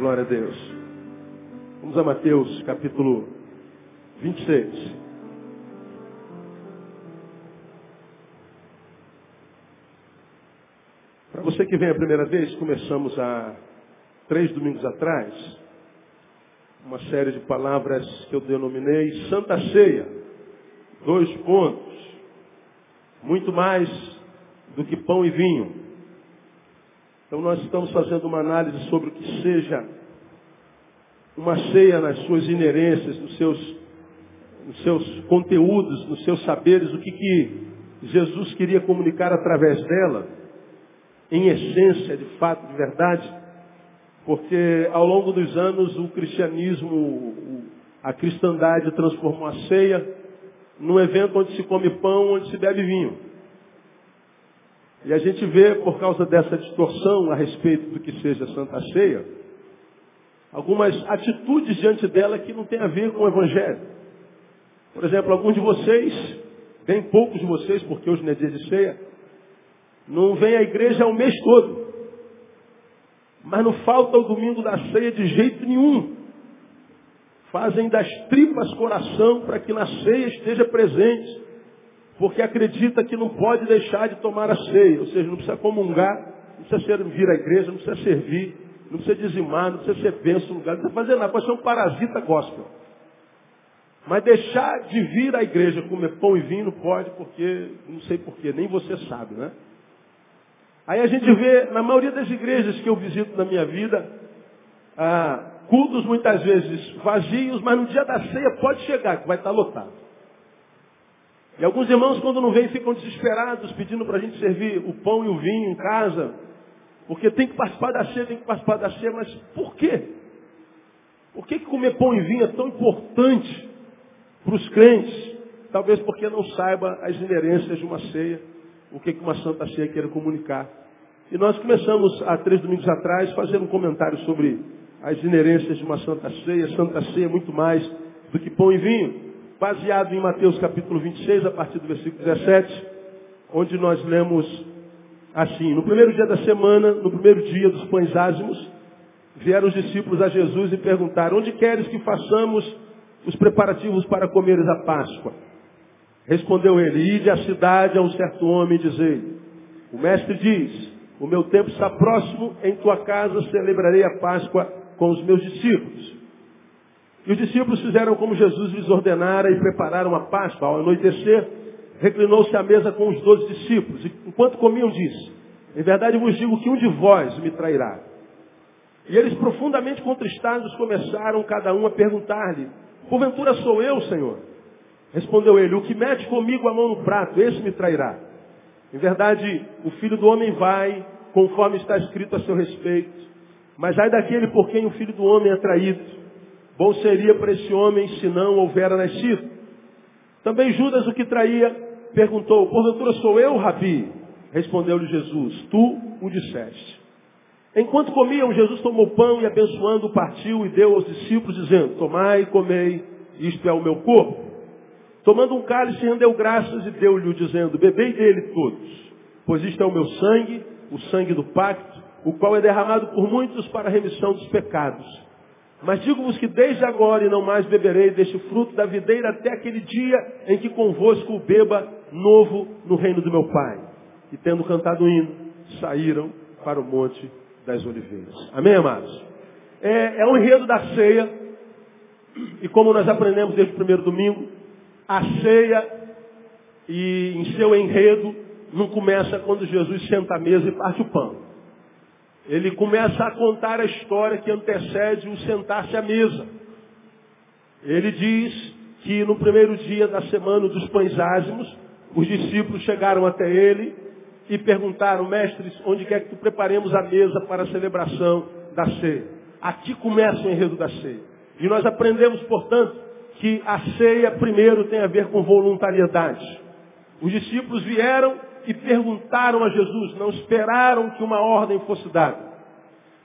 Glória a Deus. Vamos a Mateus capítulo 26. Para você que vem a primeira vez, começamos há três domingos atrás uma série de palavras que eu denominei Santa Ceia. Dois pontos. Muito mais do que pão e vinho. Então nós estamos fazendo uma análise sobre o que seja uma ceia nas suas inerências, nos seus, nos seus conteúdos, nos seus saberes, o que, que Jesus queria comunicar através dela, em essência, de fato, de verdade, porque ao longo dos anos o cristianismo, a cristandade transformou a ceia num evento onde se come pão, onde se bebe vinho. E a gente vê, por causa dessa distorção a respeito do que seja Santa Ceia, algumas atitudes diante dela que não tem a ver com o Evangelho. Por exemplo, alguns de vocês, bem poucos de vocês, porque hoje não é dia de ceia, não vêm à igreja o mês todo. Mas não falta o domingo da ceia de jeito nenhum. Fazem das tripas coração para que na ceia esteja presente. Porque acredita que não pode deixar de tomar a ceia. Ou seja, não precisa comungar, não precisa servir a igreja, não precisa servir, não precisa dizimar, não precisa ser benção no lugar, não precisa fazer nada, pode ser um parasita gospel. Mas deixar de vir à igreja comer pão e vinho não pode, porque, não sei porquê, nem você sabe, né? Aí a gente vê, na maioria das igrejas que eu visito na minha vida, ah, cultos muitas vezes vazios, mas no dia da ceia pode chegar, que vai estar lotado. E alguns irmãos, quando não vêm, ficam desesperados, pedindo para a gente servir o pão e o vinho em casa, porque tem que participar da ceia, tem que participar da ceia, mas por quê? Por que, que comer pão e vinho é tão importante para os crentes? Talvez porque não saiba as inerências de uma ceia, o que, que uma santa ceia quer comunicar. E nós começamos há três domingos atrás fazendo um comentário sobre as inerências de uma santa ceia. Santa ceia é muito mais do que pão e vinho. Baseado em Mateus capítulo 26, a partir do versículo 17, onde nós lemos assim, no primeiro dia da semana, no primeiro dia dos pães ázimos, vieram os discípulos a Jesus e perguntaram, onde queres que façamos os preparativos para comeres a Páscoa? Respondeu ele, ide à cidade a um certo homem e dizei, o mestre diz, o meu tempo está próximo, em tua casa celebrarei a Páscoa com os meus discípulos. E os discípulos fizeram como Jesus lhes ordenara e prepararam a Páscoa. Ao anoitecer, reclinou-se à mesa com os doze discípulos. E enquanto comiam, disse, em verdade vos digo que um de vós me trairá. E eles, profundamente contristados, começaram cada um a perguntar-lhe, porventura sou eu, Senhor? Respondeu ele, o que mete comigo a mão no prato, esse me trairá. Em verdade, o filho do homem vai, conforme está escrito a seu respeito. Mas ai daquele por quem o filho do homem é traído. Bom seria para esse homem se não houvera nascido. Também Judas, o que traía, perguntou, porventura sou eu, Rabi? Respondeu-lhe Jesus, tu o disseste. Enquanto comiam, Jesus tomou pão e abençoando, partiu e deu aos discípulos, dizendo, tomai e comei, isto é o meu corpo. Tomando um cálice, rendeu graças e deu-lhe, dizendo, bebei dele todos, pois isto é o meu sangue, o sangue do pacto, o qual é derramado por muitos para a remissão dos pecados. Mas digo-vos que desde agora e não mais beberei deste fruto da videira até aquele dia em que convosco o beba novo no reino do meu Pai. E tendo cantado o hino, saíram para o monte das oliveiras. Amém, amados? É, é o enredo da ceia. E como nós aprendemos desde o primeiro domingo, a ceia e em seu enredo não começa quando Jesus senta à mesa e parte o pão. Ele começa a contar a história que antecede o sentar-se à mesa. Ele diz que no primeiro dia da semana dos pães ázimos, os discípulos chegaram até ele e perguntaram, mestres, onde quer que tu preparemos a mesa para a celebração da ceia? Aqui começa o enredo da ceia. E nós aprendemos, portanto, que a ceia primeiro tem a ver com voluntariedade. Os discípulos vieram e perguntaram a Jesus, não esperaram que uma ordem fosse dada.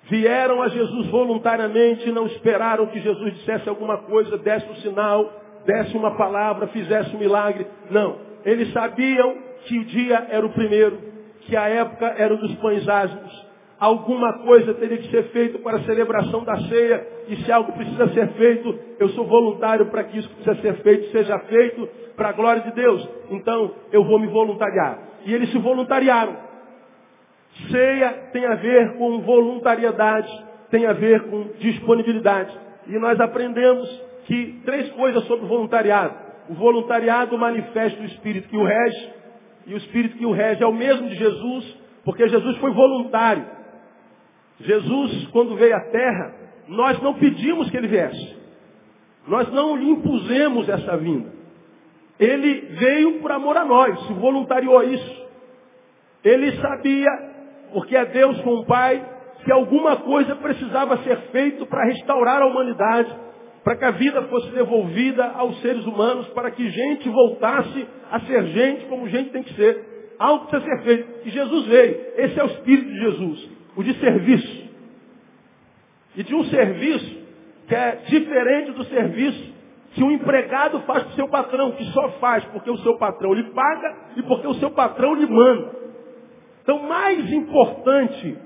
Vieram a Jesus voluntariamente, não esperaram que Jesus dissesse alguma coisa, desse um sinal, desse uma palavra, fizesse um milagre. Não. Eles sabiam que o dia era o primeiro, que a época era dos pães ázimos. alguma coisa teria que ser feito para a celebração da ceia, e se algo precisa ser feito, eu sou voluntário para que isso que precisa ser feito seja feito para a glória de Deus. Então, eu vou me voluntariar. E eles se voluntariaram. Ceia tem a ver com voluntariedade, tem a ver com disponibilidade. E nós aprendemos que três coisas sobre o voluntariado. O voluntariado manifesta o Espírito que o rege, e o Espírito que o rege é o mesmo de Jesus, porque Jesus foi voluntário. Jesus, quando veio à terra, nós não pedimos que ele viesse. Nós não lhe impusemos essa vinda. Ele veio por amor a nós, se voluntariou a isso. Ele sabia, porque é Deus com o Pai, que alguma coisa precisava ser feito para restaurar a humanidade, para que a vida fosse devolvida aos seres humanos, para que gente voltasse a ser gente como gente tem que ser. Algo precisa ser feito. E Jesus veio. Esse é o Espírito de Jesus o de serviço. E de um serviço que é diferente do serviço que um empregado faz para o seu patrão, que só faz porque o seu patrão lhe paga e porque o seu patrão lhe manda. Então, mais importante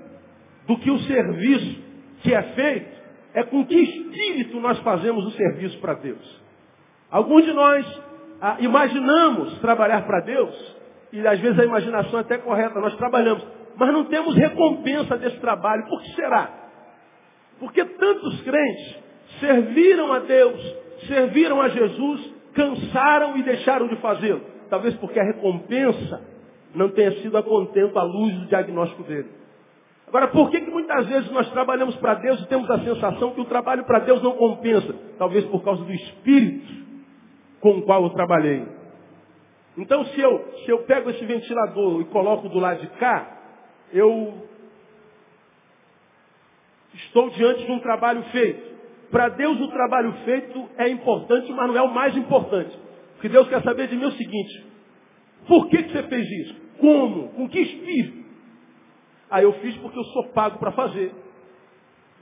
do que o serviço que é feito, é com que espírito nós fazemos o serviço para Deus. Alguns de nós ah, imaginamos trabalhar para Deus, e às vezes a imaginação é até correta, nós trabalhamos, mas não temos recompensa desse trabalho. Por que será? Porque tantos crentes serviram a Deus, serviram a Jesus, cansaram e deixaram de fazê-lo. Talvez porque a recompensa não tenha sido a contento à luz do diagnóstico dele. Agora, por que, que muitas vezes nós trabalhamos para Deus e temos a sensação que o trabalho para Deus não compensa? Talvez por causa do espírito com o qual eu trabalhei. Então, se eu, se eu pego esse ventilador e coloco do lado de cá, eu estou diante de um trabalho feito. Para Deus o trabalho feito é importante, mas não é o mais importante. Porque Deus quer saber de mim o seguinte, por que, que você fez isso? Como? Com que espírito? Aí eu fiz porque eu sou pago para fazer.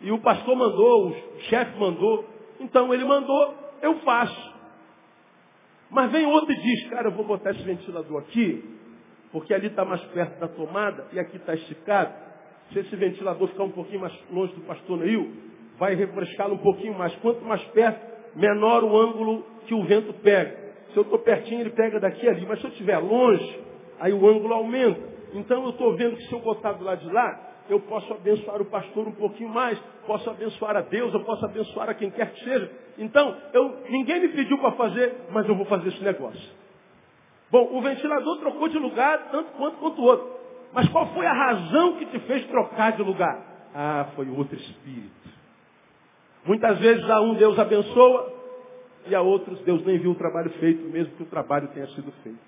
E o pastor mandou, o chefe mandou, então ele mandou, eu faço. Mas vem outro e diz, cara, eu vou botar esse ventilador aqui, porque ali está mais perto da tomada e aqui está esticado. Se esse ventilador ficar um pouquinho mais longe do pastor Neil, vai refrescá-lo um pouquinho mais. Quanto mais perto, menor o ângulo que o vento pega. Se eu estou pertinho, ele pega daqui e ali. Mas se eu estiver longe, aí o ângulo aumenta. Então eu estou vendo que se eu botar do lado de lá, eu posso abençoar o pastor um pouquinho mais, posso abençoar a Deus, eu posso abençoar a quem quer que seja. Então, eu, ninguém me pediu para fazer, mas eu vou fazer esse negócio. Bom, o ventilador trocou de lugar tanto quanto quanto o outro. Mas qual foi a razão que te fez trocar de lugar? Ah, foi outro espírito. Muitas vezes a um Deus abençoa e a outros Deus nem viu o trabalho feito, mesmo que o trabalho tenha sido feito.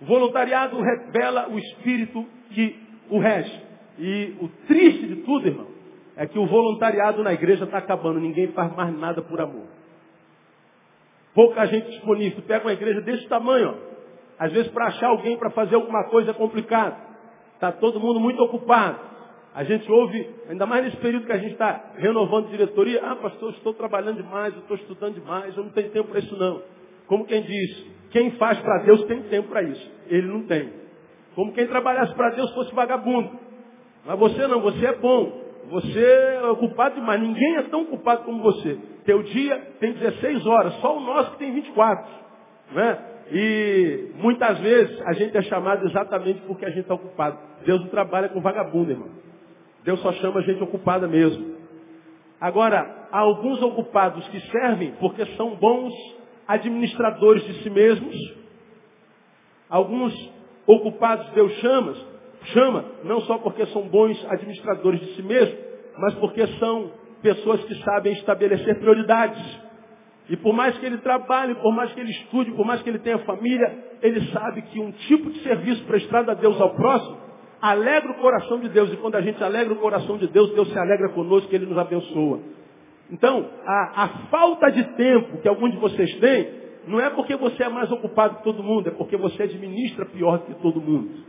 O voluntariado revela o espírito que o rege. E o triste de tudo, irmão, é que o voluntariado na igreja está acabando. Ninguém faz mais nada por amor pouca gente disponível. Pega uma igreja desse tamanho, ó. Às vezes para achar alguém para fazer alguma coisa é complicado. Está todo mundo muito ocupado. A gente ouve, ainda mais nesse período que a gente está renovando diretoria, ah pastor, estou trabalhando demais, eu estou estudando demais, eu não tenho tempo para isso não. Como quem diz, quem faz para Deus tem tempo para isso. Ele não tem. Como quem trabalhasse para Deus fosse vagabundo. Mas você não, você é bom. Você é ocupado demais. Ninguém é tão ocupado como você. Teu dia tem 16 horas, só o nosso que tem 24. Né? E muitas vezes a gente é chamado exatamente porque a gente está ocupado. Deus não trabalha com vagabundo, irmão. Deus só chama a gente ocupada mesmo. Agora, há alguns ocupados que servem porque são bons administradores de si mesmos. Alguns ocupados Deus chama, chama, não só porque são bons administradores de si mesmos, mas porque são pessoas que sabem estabelecer prioridades. E por mais que ele trabalhe, por mais que ele estude, por mais que ele tenha família, ele sabe que um tipo de serviço prestado a Deus ao próximo alegra o coração de Deus. E quando a gente alegra o coração de Deus, Deus se alegra conosco, Ele nos abençoa. Então, a, a falta de tempo que alguns de vocês têm, não é porque você é mais ocupado que todo mundo, é porque você administra pior que todo mundo.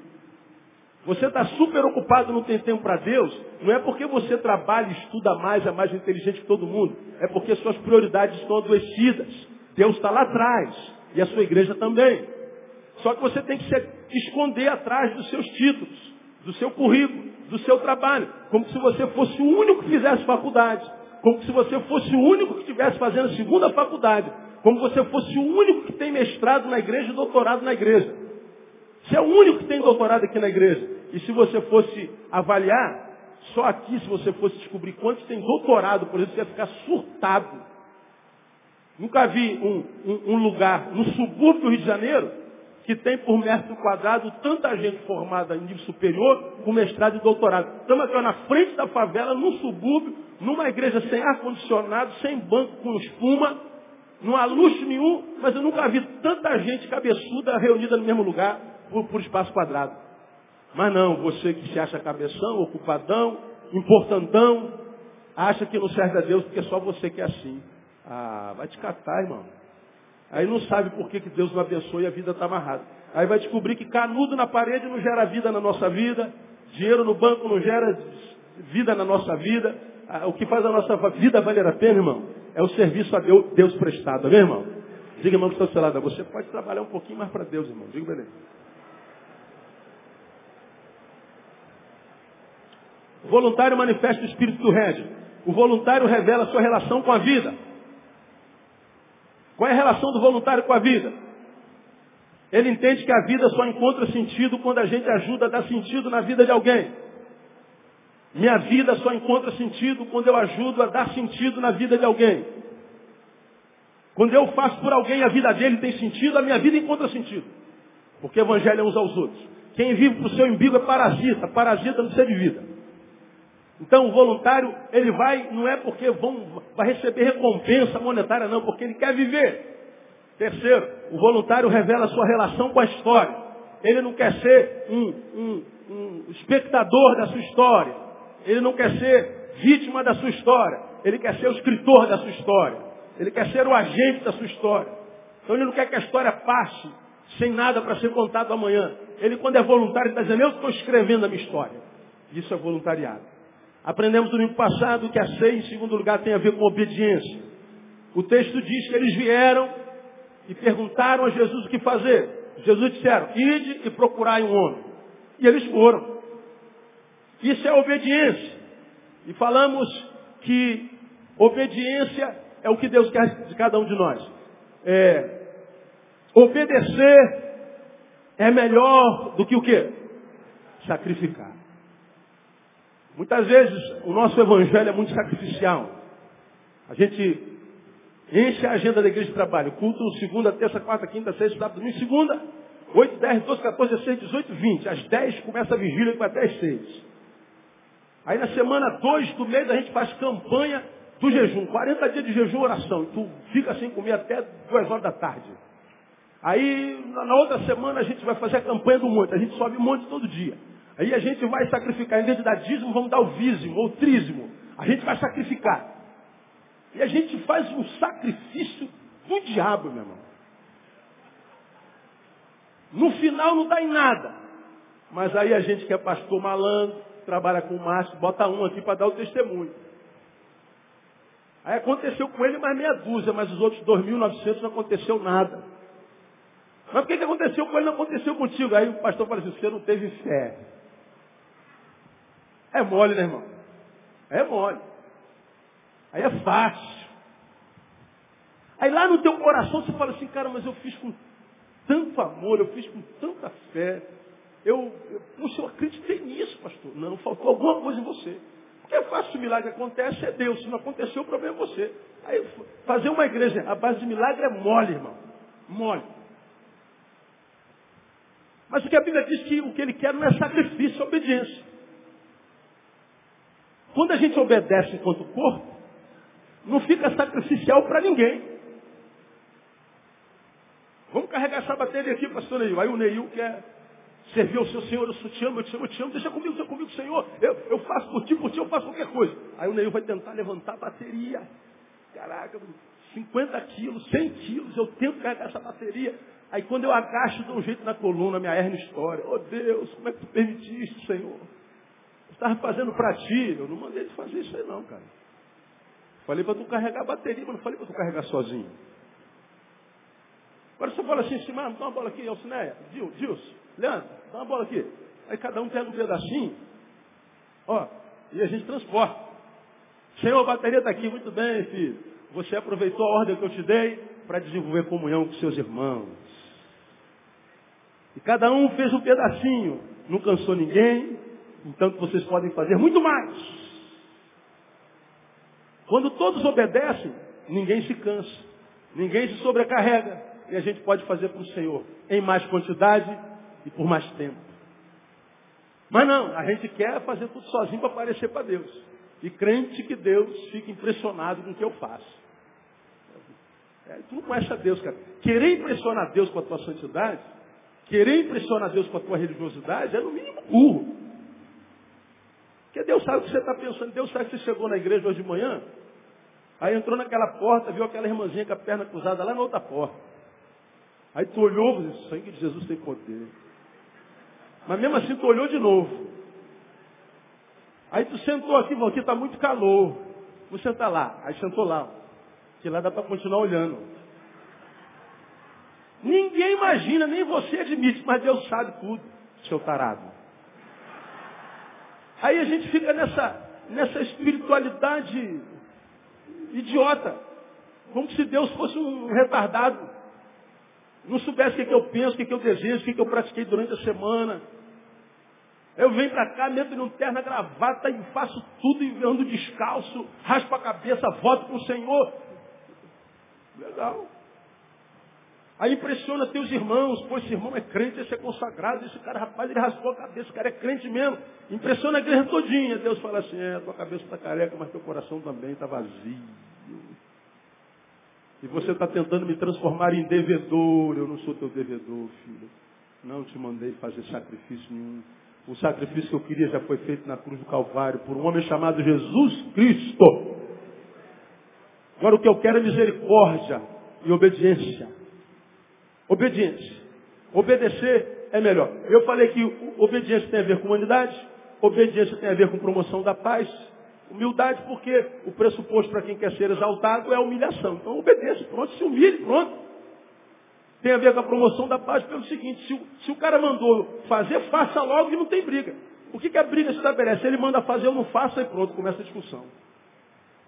Você está super ocupado, não tem tempo para Deus, não é porque você trabalha estuda mais, é mais inteligente que todo mundo. É porque suas prioridades estão adoecidas. Deus está lá atrás. E a sua igreja também. Só que você tem que se esconder atrás dos seus títulos, do seu currículo, do seu trabalho, como se você fosse o único que fizesse faculdade, como se você fosse o único que estivesse fazendo a segunda faculdade, como se você fosse o único que tem mestrado na igreja e doutorado na igreja. Você é o único que tem doutorado aqui na igreja. E se você fosse avaliar, só aqui, se você fosse descobrir quantos tem doutorado, por exemplo, você ia ficar surtado. Nunca vi um, um, um lugar no subúrbio do Rio de Janeiro que tem por metro quadrado tanta gente formada em nível superior com mestrado e doutorado. Estamos aqui ó, na frente da favela, num subúrbio, numa igreja sem ar-condicionado, sem banco com espuma, não há luxo nenhum, mas eu nunca vi tanta gente cabeçuda reunida no mesmo lugar por, por espaço quadrado. Mas não, você que se acha cabeção, ocupadão, importantão, acha que não serve a Deus porque só você que é assim. Ah, vai te catar, irmão. Aí não sabe por que, que Deus não abençoa e a vida está amarrada. Aí vai descobrir que canudo na parede não gera vida na nossa vida, dinheiro no banco não gera vida na nossa vida. Ah, o que faz a nossa vida valer a pena, irmão, é o serviço a Deus, Deus prestado, amém, irmão? Diga, irmão, que está seu lado. Você pode trabalhar um pouquinho mais para Deus, irmão. Diga, beleza. O voluntário manifesta o espírito do rédio. O voluntário revela sua relação com a vida. Qual é a relação do voluntário com a vida? Ele entende que a vida só encontra sentido quando a gente ajuda a dar sentido na vida de alguém. Minha vida só encontra sentido quando eu ajudo a dar sentido na vida de alguém. Quando eu faço por alguém a vida dele tem sentido, a minha vida encontra sentido. Porque o evangelho é uns aos outros. Quem vive para o seu umbigo é parasita, parasita no ser de vida. Então o voluntário, ele vai, não é porque vão, vai receber recompensa monetária, não, porque ele quer viver. Terceiro, o voluntário revela sua relação com a história. Ele não quer ser um, um, um espectador da sua história. Ele não quer ser vítima da sua história. Ele quer ser o escritor da sua história. Ele quer ser o agente da sua história. Então ele não quer que a história passe sem nada para ser contado amanhã. Ele, quando é voluntário, está dizendo, eu estou escrevendo a minha história. Isso é voluntariado. Aprendemos no domingo passado que a ceia, em segundo lugar, tem a ver com obediência. O texto diz que eles vieram e perguntaram a Jesus o que fazer. Jesus disseram, ide e procurai um homem. E eles foram. Isso é obediência. E falamos que obediência é o que Deus quer de cada um de nós. É, obedecer é melhor do que o quê? Sacrificar. Muitas vezes o nosso evangelho é muito sacrificial. A gente enche a agenda da igreja de trabalho. Culto segunda, terça, quarta, quinta, sexta, sábado, domingo, segunda, 8, 10, 12, 14, 16, 18, 20. Às 10 começa a vigília e vai até às 6. Aí na semana 2 do mês a gente faz campanha do jejum. 40 dias de jejum oração. Tu fica sem comer até 2 horas da tarde. Aí na outra semana a gente vai fazer a campanha do monte. A gente sobe um monte todo dia. Aí a gente vai sacrificar, em vez de dar dízimo, vamos dar o vízimo ou trízimo. A gente vai sacrificar. E a gente faz um sacrifício do diabo, meu irmão. No final não dá em nada. Mas aí a gente que é pastor malandro, trabalha com macho, bota um aqui para dar o testemunho. Aí aconteceu com ele mais meia dúzia, mas os outros 2.900 não aconteceu nada. Mas por que, que aconteceu com ele não aconteceu contigo? Aí o pastor fala assim, você não teve fé. É mole, né, irmão? É mole. Aí é fácil. Aí lá no teu coração você fala assim, cara, mas eu fiz com tanto amor, eu fiz com tanta fé. Eu, eu, poxa, eu acreditei nisso, pastor. Não, faltou alguma coisa em você. Porque é fácil, o milagre acontece, é Deus. Se não aconteceu, o problema é você. Aí, fazer uma igreja a base de milagre é mole, irmão. Mole. Mas o que a Bíblia diz que o que ele quer não é sacrifício, é obediência. Quando a gente obedece enquanto corpo, não fica sacrificial para ninguém. Vamos carregar essa bateria aqui, pastor Neil. Aí o Neil quer servir ao seu Senhor, eu te amo, eu te amo, eu te amo, deixa comigo, deixa comigo, Senhor. Eu, eu faço por ti, por ti eu faço qualquer coisa. Aí o Neil vai tentar levantar a bateria. Caraca, 50 quilos, 100 quilos, eu tento carregar essa bateria. Aí quando eu agacho, dou um jeito na coluna, minha hernia história. Oh Deus, como é que tu permitiste, Senhor? Estava fazendo para ti. Eu não mandei ele fazer isso aí não, cara. Falei para tu carregar a bateria, mas não falei para tu carregar sozinho. Agora você fala assim, Simão, dá uma bola aqui, Alcineia, Dilson, Leandro, dá uma bola aqui. Aí cada um pega um pedacinho. Ó, e a gente transporta. Senhor, a bateria está aqui, muito bem, filho. Você aproveitou a ordem que eu te dei para desenvolver comunhão com seus irmãos. E cada um fez um pedacinho. Não cansou ninguém, então vocês podem fazer muito mais. Quando todos obedecem, ninguém se cansa, ninguém se sobrecarrega, e a gente pode fazer para o Senhor em mais quantidade e por mais tempo. Mas não, a gente quer fazer tudo sozinho para aparecer para Deus. E crente que Deus fica impressionado com o que eu faço. É, tu não conhece a Deus, cara. Querer impressionar Deus com a tua santidade, querer impressionar Deus com a tua religiosidade, é no mínimo burro. Porque Deus sabe o que você está pensando. Deus sabe que você chegou na igreja hoje de manhã, aí entrou naquela porta, viu aquela irmãzinha com a perna cruzada lá na outra porta. Aí tu olhou o sangue de Jesus tem poder. Mas mesmo assim tu olhou de novo. Aí tu sentou aqui, falou, aqui está muito calor. Vou sentar lá. Aí sentou lá. Que lá dá para continuar olhando. Ninguém imagina, nem você admite, mas Deus sabe tudo, seu tarado. Aí a gente fica nessa, nessa espiritualidade idiota. Como se Deus fosse um retardado. Não soubesse o que, é que eu penso, o que, é que eu desejo, o que, é que eu pratiquei durante a semana. Eu venho para cá, meto num terno, gravata e faço tudo e ando descalço, raspo a cabeça, voto com o Senhor. Legal. Aí impressiona teus irmãos, pô, esse irmão é crente, esse é consagrado, esse cara, rapaz, ele raspou a cabeça, esse cara é crente mesmo. Impressiona a igreja todinha. Deus fala assim, é, tua cabeça está careca, mas teu coração também está vazio. E você está tentando me transformar em devedor. Eu não sou teu devedor, filho. Não te mandei fazer sacrifício nenhum. O sacrifício que eu queria já foi feito na cruz do Calvário por um homem chamado Jesus Cristo. Agora o que eu quero é misericórdia e obediência. Obediência. Obedecer é melhor. Eu falei que obediência tem a ver com humanidade, obediência tem a ver com promoção da paz, Humildade porque o pressuposto para quem quer ser exaltado é a humilhação. Então obedeça, pronto, se humilhe, pronto. Tem a ver com a promoção da paz pelo seguinte, se o, se o cara mandou fazer, faça logo e não tem briga. O que, que a briga se estabelece? Ele manda fazer, eu não faço, e pronto, começa a discussão.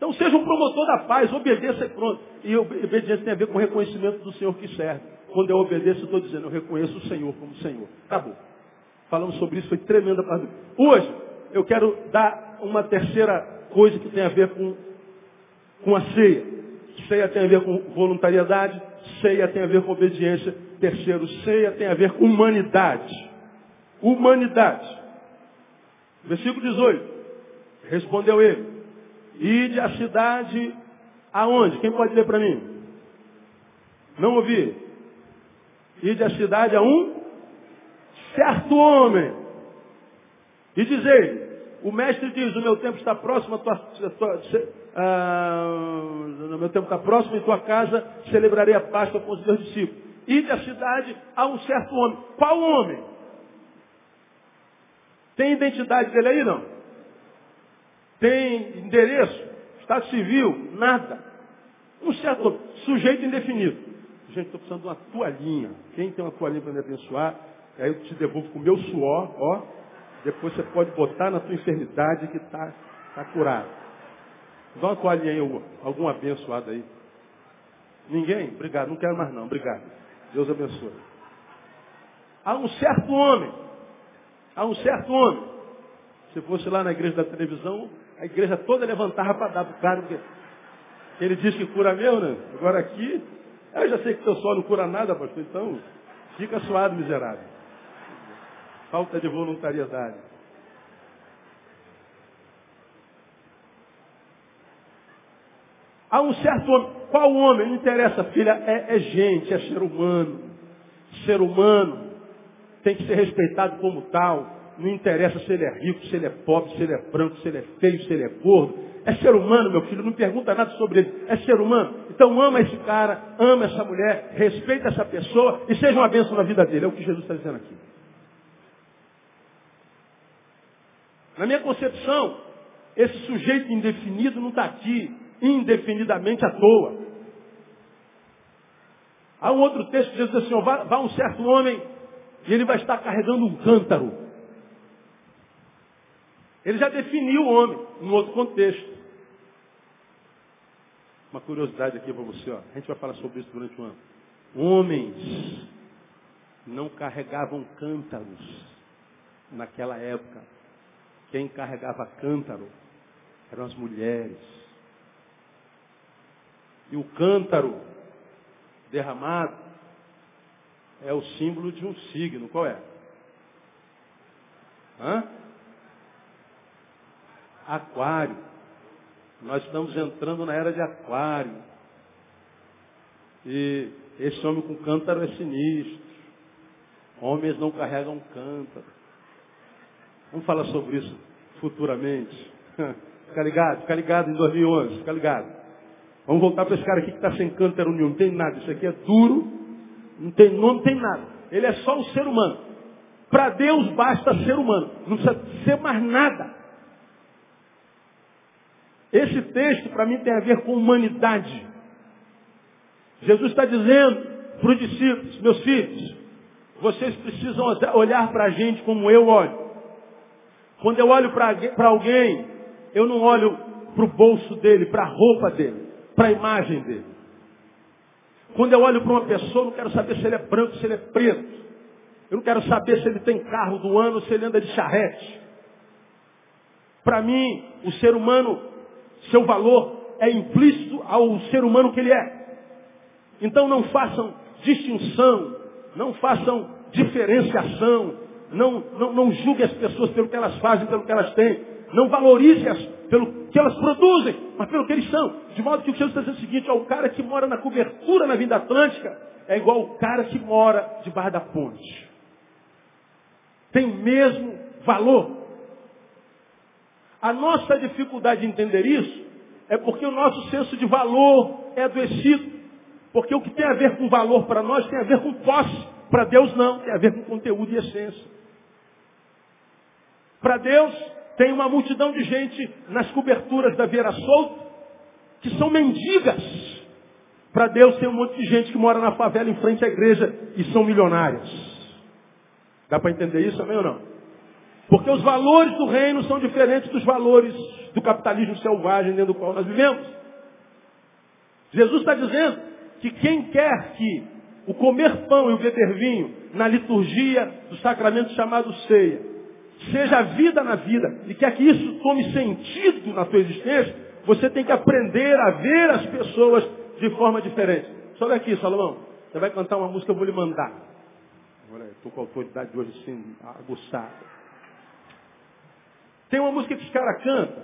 Então seja um promotor da paz, obedeça e pronto. E obediência tem a ver com o reconhecimento do Senhor que serve. Quando eu obedeço, estou dizendo, eu reconheço o Senhor como Senhor. Acabou. Falamos sobre isso, foi tremenda para Hoje, eu quero dar uma terceira coisa que tem a ver com, com a ceia. Ceia tem a ver com voluntariedade, ceia tem a ver com obediência. Terceiro, ceia tem a ver com humanidade. Humanidade. Versículo 18. Respondeu ele. Ide a cidade aonde? Quem pode ler para mim? Não ouvi. Ide a cidade a um certo homem. E dizei, o mestre diz, o meu tempo está próximo, a tua, a tua, ah, o meu tempo está próximo, em tua casa celebrarei a Páscoa com os meus discípulos. E da cidade a um certo homem. Qual homem? Tem identidade dele aí, não? Tem endereço? Estado civil? Nada. Um certo sujeito indefinido. Gente, estou precisando de uma toalhinha. Quem tem uma toalhinha para me abençoar? Aí eu te devolvo com o meu suor, ó. Depois você pode botar na tua enfermidade que está tá curado. Dá uma toalhinha aí, algum abençoado aí. Ninguém? Obrigado, não quero mais não, obrigado. Deus abençoe. Há um certo homem, há um certo homem. Se fosse lá na igreja da televisão, a igreja toda levantava para dar para o cara, porque ele diz que cura mesmo, né? Agora aqui, eu já sei que teu sol não cura nada, pastor, então fica suado, miserável. Falta de voluntariedade. Há um certo homem. Qual homem? Não interessa, filha. É, é gente, é ser humano. Ser humano tem que ser respeitado como tal. Não interessa se ele é rico, se ele é pobre, se ele é branco, se ele é feio, se ele é gordo. É ser humano, meu filho, não pergunta nada sobre ele. É ser humano. Então ama esse cara, ama essa mulher, respeita essa pessoa e seja uma bênção na vida dele. É o que Jesus está dizendo aqui. Na minha concepção, esse sujeito indefinido não está aqui indefinidamente à toa. Há um outro texto que diz assim, vá, vá um certo homem e ele vai estar carregando um cântaro. Ele já definiu o homem em outro contexto. Uma curiosidade aqui para você, ó. a gente vai falar sobre isso durante o ano. Homens não carregavam cântaros naquela época. Quem carregava cântaro eram as mulheres. E o cântaro derramado é o símbolo de um signo. Qual é? Hã? Aquário. Nós estamos entrando na era de aquário. E esse homem com cântaro é sinistro. Homens não carregam cântaro. Vamos falar sobre isso futuramente. Fica ligado, fica ligado em 2011, fica ligado. Vamos voltar para esse cara aqui que está sem cântaro nenhum, não tem nada. Isso aqui é duro, não tem nome, não tem nada. Ele é só um ser humano. Para Deus basta ser humano, não precisa ser mais nada. Esse texto para mim tem a ver com humanidade. Jesus está dizendo para os discípulos, meus filhos, vocês precisam olhar para a gente como eu olho. Quando eu olho para alguém, eu não olho para o bolso dele, para a roupa dele, para a imagem dele. Quando eu olho para uma pessoa, eu não quero saber se ele é branco, se ele é preto. Eu não quero saber se ele tem carro do ano, se ele anda de charrete. Para mim, o ser humano, seu valor é implícito ao ser humano que ele é. Então não façam distinção, não façam diferenciação, não, não, não julgue as pessoas pelo que elas fazem, pelo que elas têm. Não valorize-as pelo que elas produzem, mas pelo que eles são. De modo que o que Jesus está dizendo é o seguinte, ó, o cara que mora na cobertura na Vinda Atlântica é igual o cara que mora debaixo da ponte. Tem o mesmo valor. A nossa dificuldade de entender isso é porque o nosso senso de valor é adoecido. Porque o que tem a ver com valor para nós tem a ver com posse. Para Deus não, tem a ver com conteúdo e essência. Para Deus, tem uma multidão de gente nas coberturas da Vieira Solto que são mendigas. Para Deus, tem um monte de gente que mora na favela em frente à igreja e são milionárias. Dá para entender isso também ou não? Porque os valores do reino são diferentes dos valores do capitalismo selvagem dentro do qual nós vivemos. Jesus está dizendo que quem quer que o comer pão e o beber vinho na liturgia do sacramento chamado ceia seja vida na vida e quer que isso tome sentido na tua existência, você tem que aprender a ver as pessoas de forma diferente. Sobe aqui, Salomão. Você vai cantar uma música, eu vou lhe mandar. Olha, estou com a autoridade de hoje assim, aguçada. Tem uma música que os caras cantam,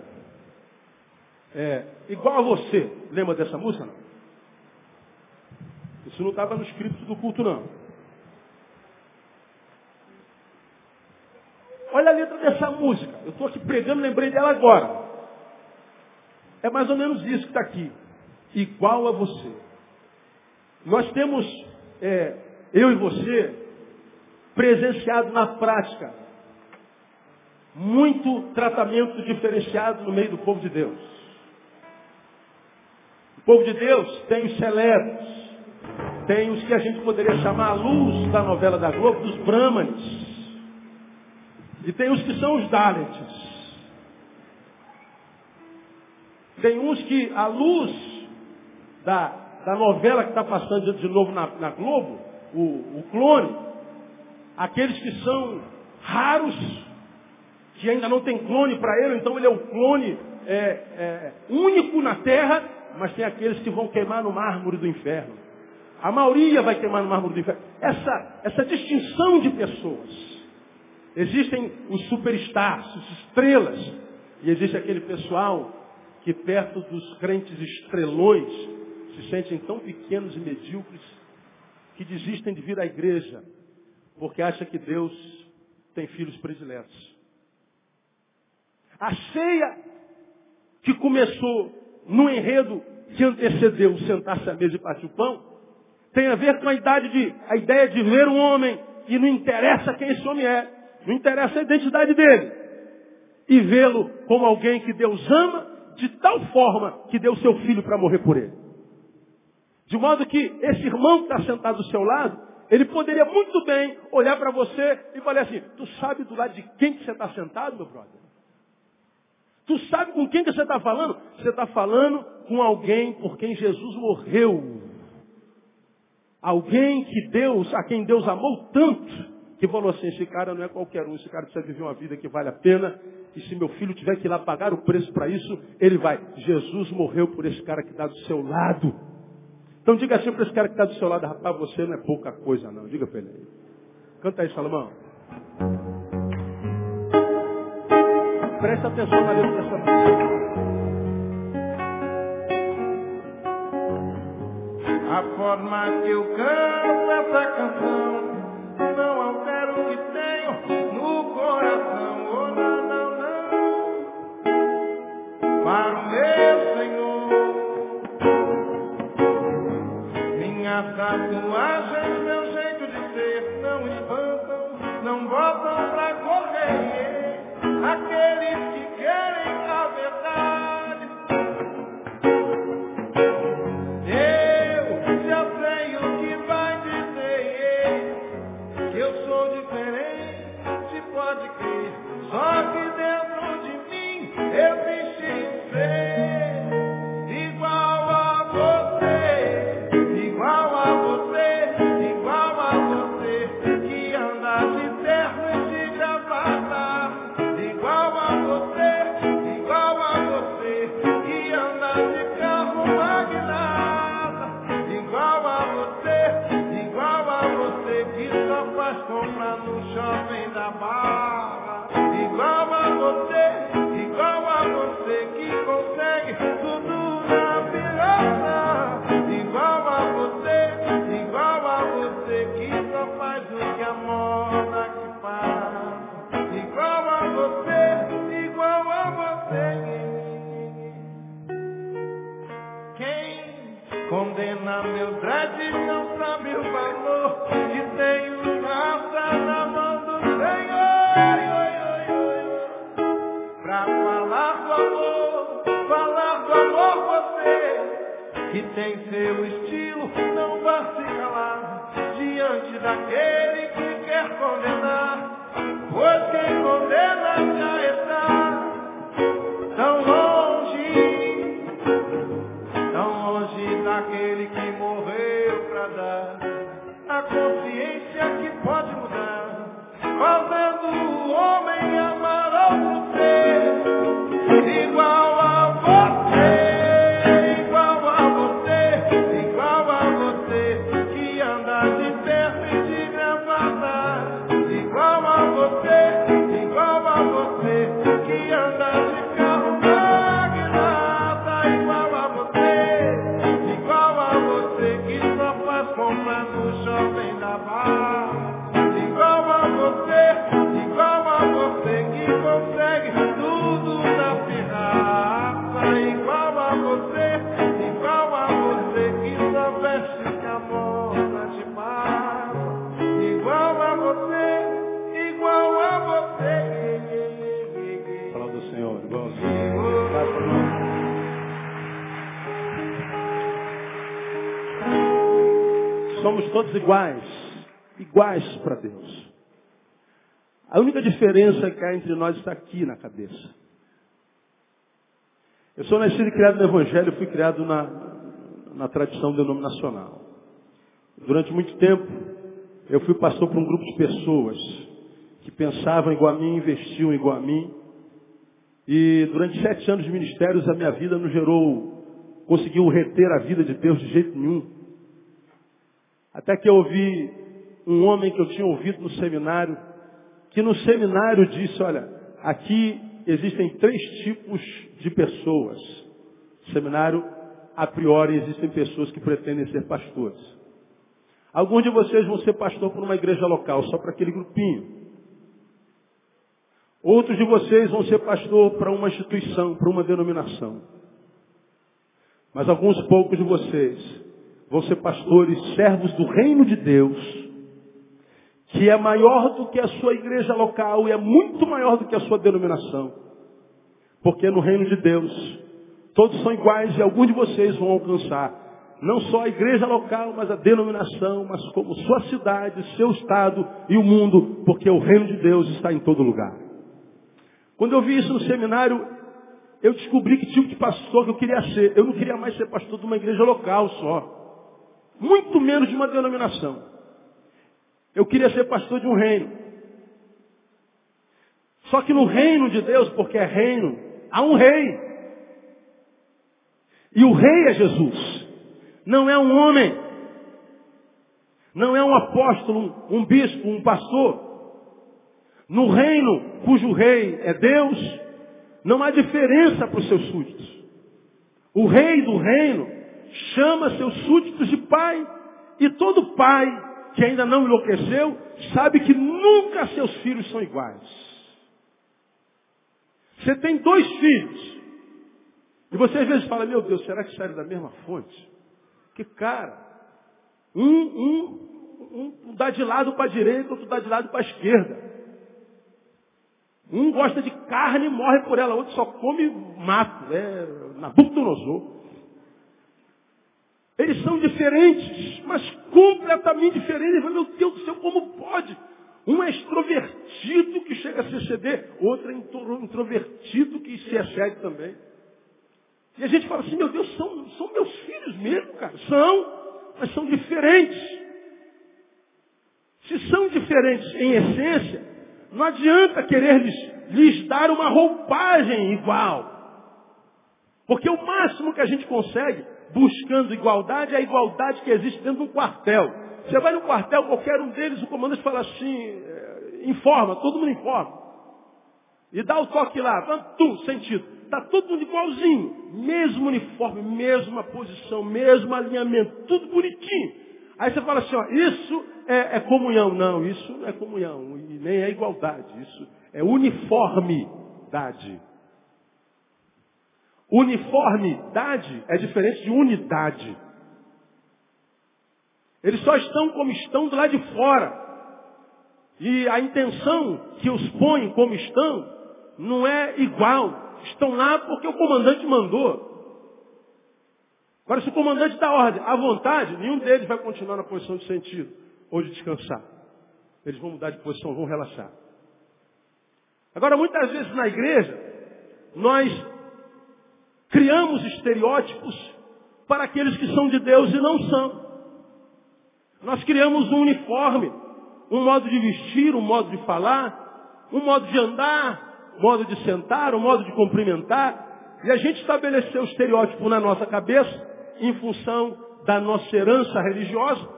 é, igual a você. Lembra dessa música? Não? Isso não estava no escrito do culto, não. Olha a letra dessa música. Eu estou aqui pregando, lembrei dela agora. É mais ou menos isso que está aqui. Igual a você. Nós temos, é, eu e você, presenciado na prática, muito tratamento diferenciado no meio do povo de Deus. O povo de Deus tem os celebres, tem os que a gente poderia chamar a luz da novela da Globo, dos brahmanes. E tem os que são os Dalits. Tem uns que, à luz da, da novela que está passando de novo na, na Globo, o, o, clone, aqueles que são raros, que ainda não tem clone para ele, então ele é o clone é, é, único na terra, mas tem aqueles que vão queimar no mármore do inferno. A maioria vai queimar no mármore do inferno. Essa, essa distinção de pessoas Existem os superstars, as estrelas. E existe aquele pessoal que perto dos crentes estrelões se sentem tão pequenos e medíocres que desistem de vir à igreja porque acha que Deus tem filhos prediletos. A ceia que começou no enredo que antecedeu sentar-se à mesa e partir o pão, tem a ver com a, idade de, a ideia de ver um homem e não interessa quem esse homem é. Não interessa a identidade dele. E vê-lo como alguém que Deus ama de tal forma que deu seu filho para morrer por ele. De modo que esse irmão que está sentado do seu lado, ele poderia muito bem olhar para você e falar assim, tu sabe do lado de quem que você está sentado, meu brother? Tu sabe com quem que você está falando? Você está falando com alguém por quem Jesus morreu. Alguém que Deus, a quem Deus amou tanto, que falou assim, esse cara não é qualquer um, esse cara precisa viver uma vida que vale a pena, e se meu filho tiver que ir lá pagar o preço para isso, ele vai. Jesus morreu por esse cara que está do seu lado. Então diga assim para esse cara que está do seu lado, rapaz, você não é pouca coisa não. Diga para ele. Canta aí, Salomão. Presta atenção na letra dessa música. A forma que eu canto essa canção condena meu dread não sabe o valor. Que tenho graça na mão do Senhor. Pra falar do amor, falar do amor você, que tem seu estilo, não vá se calar diante daquele que quer condenar, todos iguais. Iguais para Deus. A única diferença que há entre nós está aqui na cabeça. Eu sou nascido e criado no Evangelho, fui criado na, na tradição denominacional. Durante muito tempo, eu fui pastor para um grupo de pessoas que pensavam igual a mim, investiam igual a mim. E durante sete anos de ministérios, a minha vida não gerou, conseguiu reter a vida de Deus de jeito nenhum. Até que eu ouvi um homem que eu tinha ouvido no seminário, que no seminário disse, olha, aqui existem três tipos de pessoas. Seminário, a priori, existem pessoas que pretendem ser pastores. Alguns de vocês vão ser pastor por uma igreja local, só para aquele grupinho. Outros de vocês vão ser pastor para uma instituição, para uma denominação. Mas alguns poucos de vocês vão ser pastores, servos do reino de Deus, que é maior do que a sua igreja local e é muito maior do que a sua denominação. Porque no reino de Deus, todos são iguais e alguns de vocês vão alcançar não só a igreja local, mas a denominação, mas como sua cidade, seu estado e o mundo, porque o reino de Deus está em todo lugar. Quando eu vi isso no seminário, eu descobri que tipo de pastor que eu queria ser. Eu não queria mais ser pastor de uma igreja local só. Muito menos de uma denominação. Eu queria ser pastor de um reino. Só que no reino de Deus, porque é reino, há um rei. E o rei é Jesus. Não é um homem. Não é um apóstolo, um, bispo, um pastor. No reino cujo rei é Deus, não há diferença para os seus súditos. O rei do reino chama seus súditos de pai. E todo pai que ainda não enlouqueceu sabe que nunca seus filhos são iguais. Você tem dois filhos. E você às vezes fala, meu Deus, será que saíram da mesma fonte? Que cara, um, um, um dá de lado para a direita, outro dá de lado para a esquerda. Um gosta de carne e morre por ela, outro só come mato, é Nabucodonosor. Eles são diferentes, mas completamente diferentes. Meu Deus do céu, como pode? Um é extrovertido que chega a se exceder, outro é introvertido que se excede também. E a gente fala assim, meu Deus, são, são meus filhos mesmo, cara. São, mas são diferentes. Se são diferentes em essência, não adianta querer lhes, lhes dar uma roupagem igual. Porque o máximo que a gente consegue, buscando igualdade, é a igualdade que existe dentro de um quartel. Você vai no quartel, qualquer um deles, o comandante fala assim, é, informa, todo mundo informa. E dá o toque lá, tum, sentido. Está todo mundo igualzinho. Mesmo uniforme, mesma posição, mesmo alinhamento, tudo bonitinho. Aí você fala assim, ó, isso é, é comunhão. Não, isso não é comunhão. E nem é igualdade. Isso é uniformidade. Uniformidade é diferente de unidade. Eles só estão como estão do lado de fora. E a intenção que os põe como estão não é igual. Estão lá porque o comandante mandou. Agora, se o comandante dá ordem à vontade, nenhum deles vai continuar na posição de sentido ou de descansar. Eles vão mudar de posição, vão relaxar. Agora, muitas vezes na igreja, nós criamos estereótipos para aqueles que são de Deus e não são. Nós criamos um uniforme, um modo de vestir, um modo de falar, um modo de andar, um modo de sentar, um modo de cumprimentar. E a gente estabeleceu o estereótipo na nossa cabeça em função da nossa herança religiosa.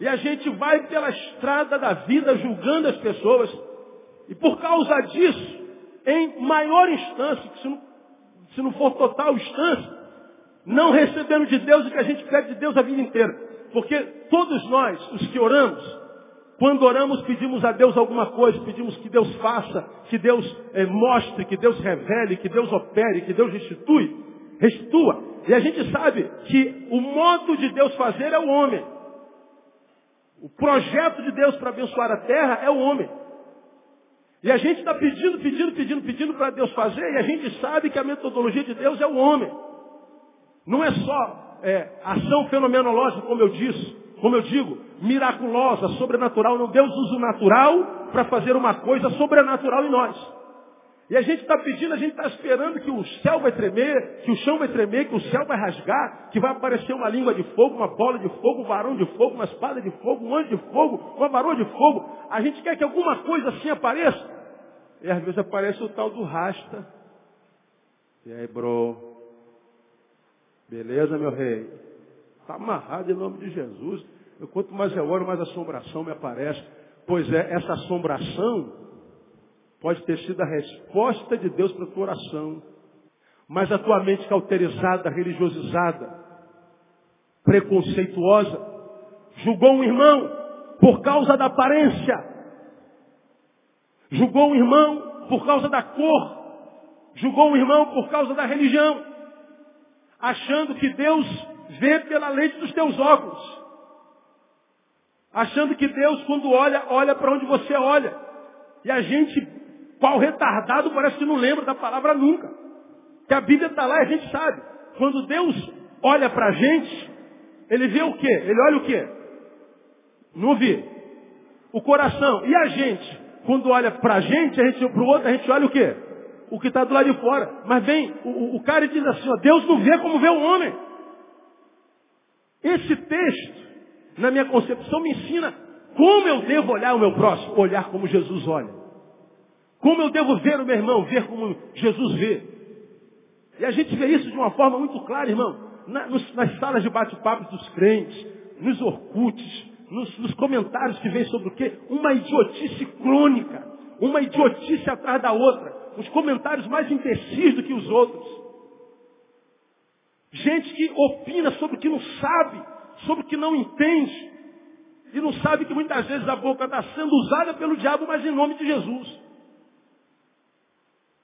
E a gente vai pela estrada da vida julgando as pessoas. E por causa disso, em maior instância, se não, se não for total instância, não recebendo de Deus o que a gente pede de Deus a vida inteira. Porque todos nós, os que oramos, quando oramos, pedimos a Deus alguma coisa, pedimos que Deus faça, que Deus eh, mostre, que Deus revele, que Deus opere, que Deus restitui, restitua. E a gente sabe que o modo de Deus fazer é o homem. O projeto de Deus para abençoar a terra é o homem. E a gente está pedindo, pedindo, pedindo, pedindo para Deus fazer, e a gente sabe que a metodologia de Deus é o homem. Não é só é, ação fenomenológica, como eu disse, como eu digo, miraculosa, sobrenatural. Não, Deus usa o natural para fazer uma coisa sobrenatural em nós. E a gente está pedindo, a gente está esperando que o céu vai tremer, que o chão vai tremer, que o céu vai rasgar, que vai aparecer uma língua de fogo, uma bola de fogo, um varão de fogo, uma espada de fogo, um anjo de fogo, uma varoa de fogo. A gente quer que alguma coisa assim apareça. E às vezes aparece o tal do rasta. E aí, bro? Beleza, meu rei? Está amarrado em nome de Jesus. Eu, quanto mais eu oro, mais assombração me aparece. Pois é, essa assombração pode ter sido a resposta de Deus para a tua oração. Mas a tua mente cauterizada, religiosizada, preconceituosa, julgou um irmão por causa da aparência. Julgou um irmão por causa da cor. Julgou um irmão por causa da religião achando que Deus vê pela lente dos teus óculos. Achando que Deus, quando olha, olha para onde você olha. E a gente, qual retardado, parece que não lembra da palavra nunca. Que a Bíblia está lá e a gente sabe. Quando Deus olha para a gente, ele vê o quê? Ele olha o quê? Não vê. O coração. E a gente? Quando olha para a gente, a gente para o outro, a gente olha o quê? o que está do lado de fora. Mas vem o, o cara diz assim, ó, Deus não vê como vê o homem. Esse texto, na minha concepção, me ensina como eu devo olhar o meu próximo, olhar como Jesus olha. Como eu devo ver o meu irmão, ver como Jesus vê. E a gente vê isso de uma forma muito clara, irmão, na, nos, nas salas de bate-papo dos crentes, nos orcuts, nos, nos comentários que vem sobre o quê? Uma idiotice crônica, uma idiotice atrás da outra, os comentários mais imbecis do que os outros. Gente que opina sobre o que não sabe, sobre o que não entende, e não sabe que muitas vezes a boca está sendo usada pelo diabo, mas em nome de Jesus.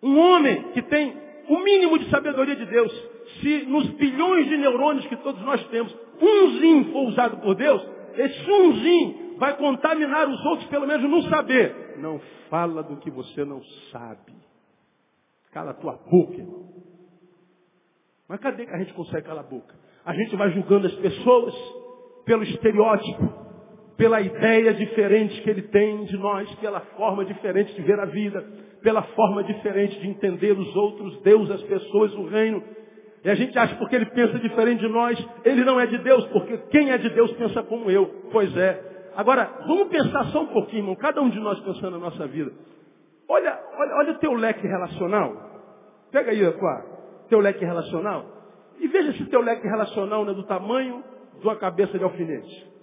Um homem que tem o mínimo de sabedoria de Deus, se nos bilhões de neurônios que todos nós temos, umzinho for usado por Deus, esse umzinho vai contaminar os outros, pelo menos não saber. Não fala do que você não sabe. Cala a tua boca, irmão. Mas cadê que a gente consegue calar a boca? A gente vai julgando as pessoas pelo estereótipo, pela ideia diferente que ele tem de nós, pela forma diferente de ver a vida, pela forma diferente de entender os outros, Deus, as pessoas, o reino. E a gente acha porque ele pensa diferente de nós, ele não é de Deus, porque quem é de Deus pensa como eu. Pois é. Agora, vamos pensar só um pouquinho, irmão, cada um de nós pensando na nossa vida. Olha, olha, olha o teu leque relacional. Pega aí, tua, teu leque relacional. E veja se teu leque relacional não é do tamanho de uma cabeça de alfinete.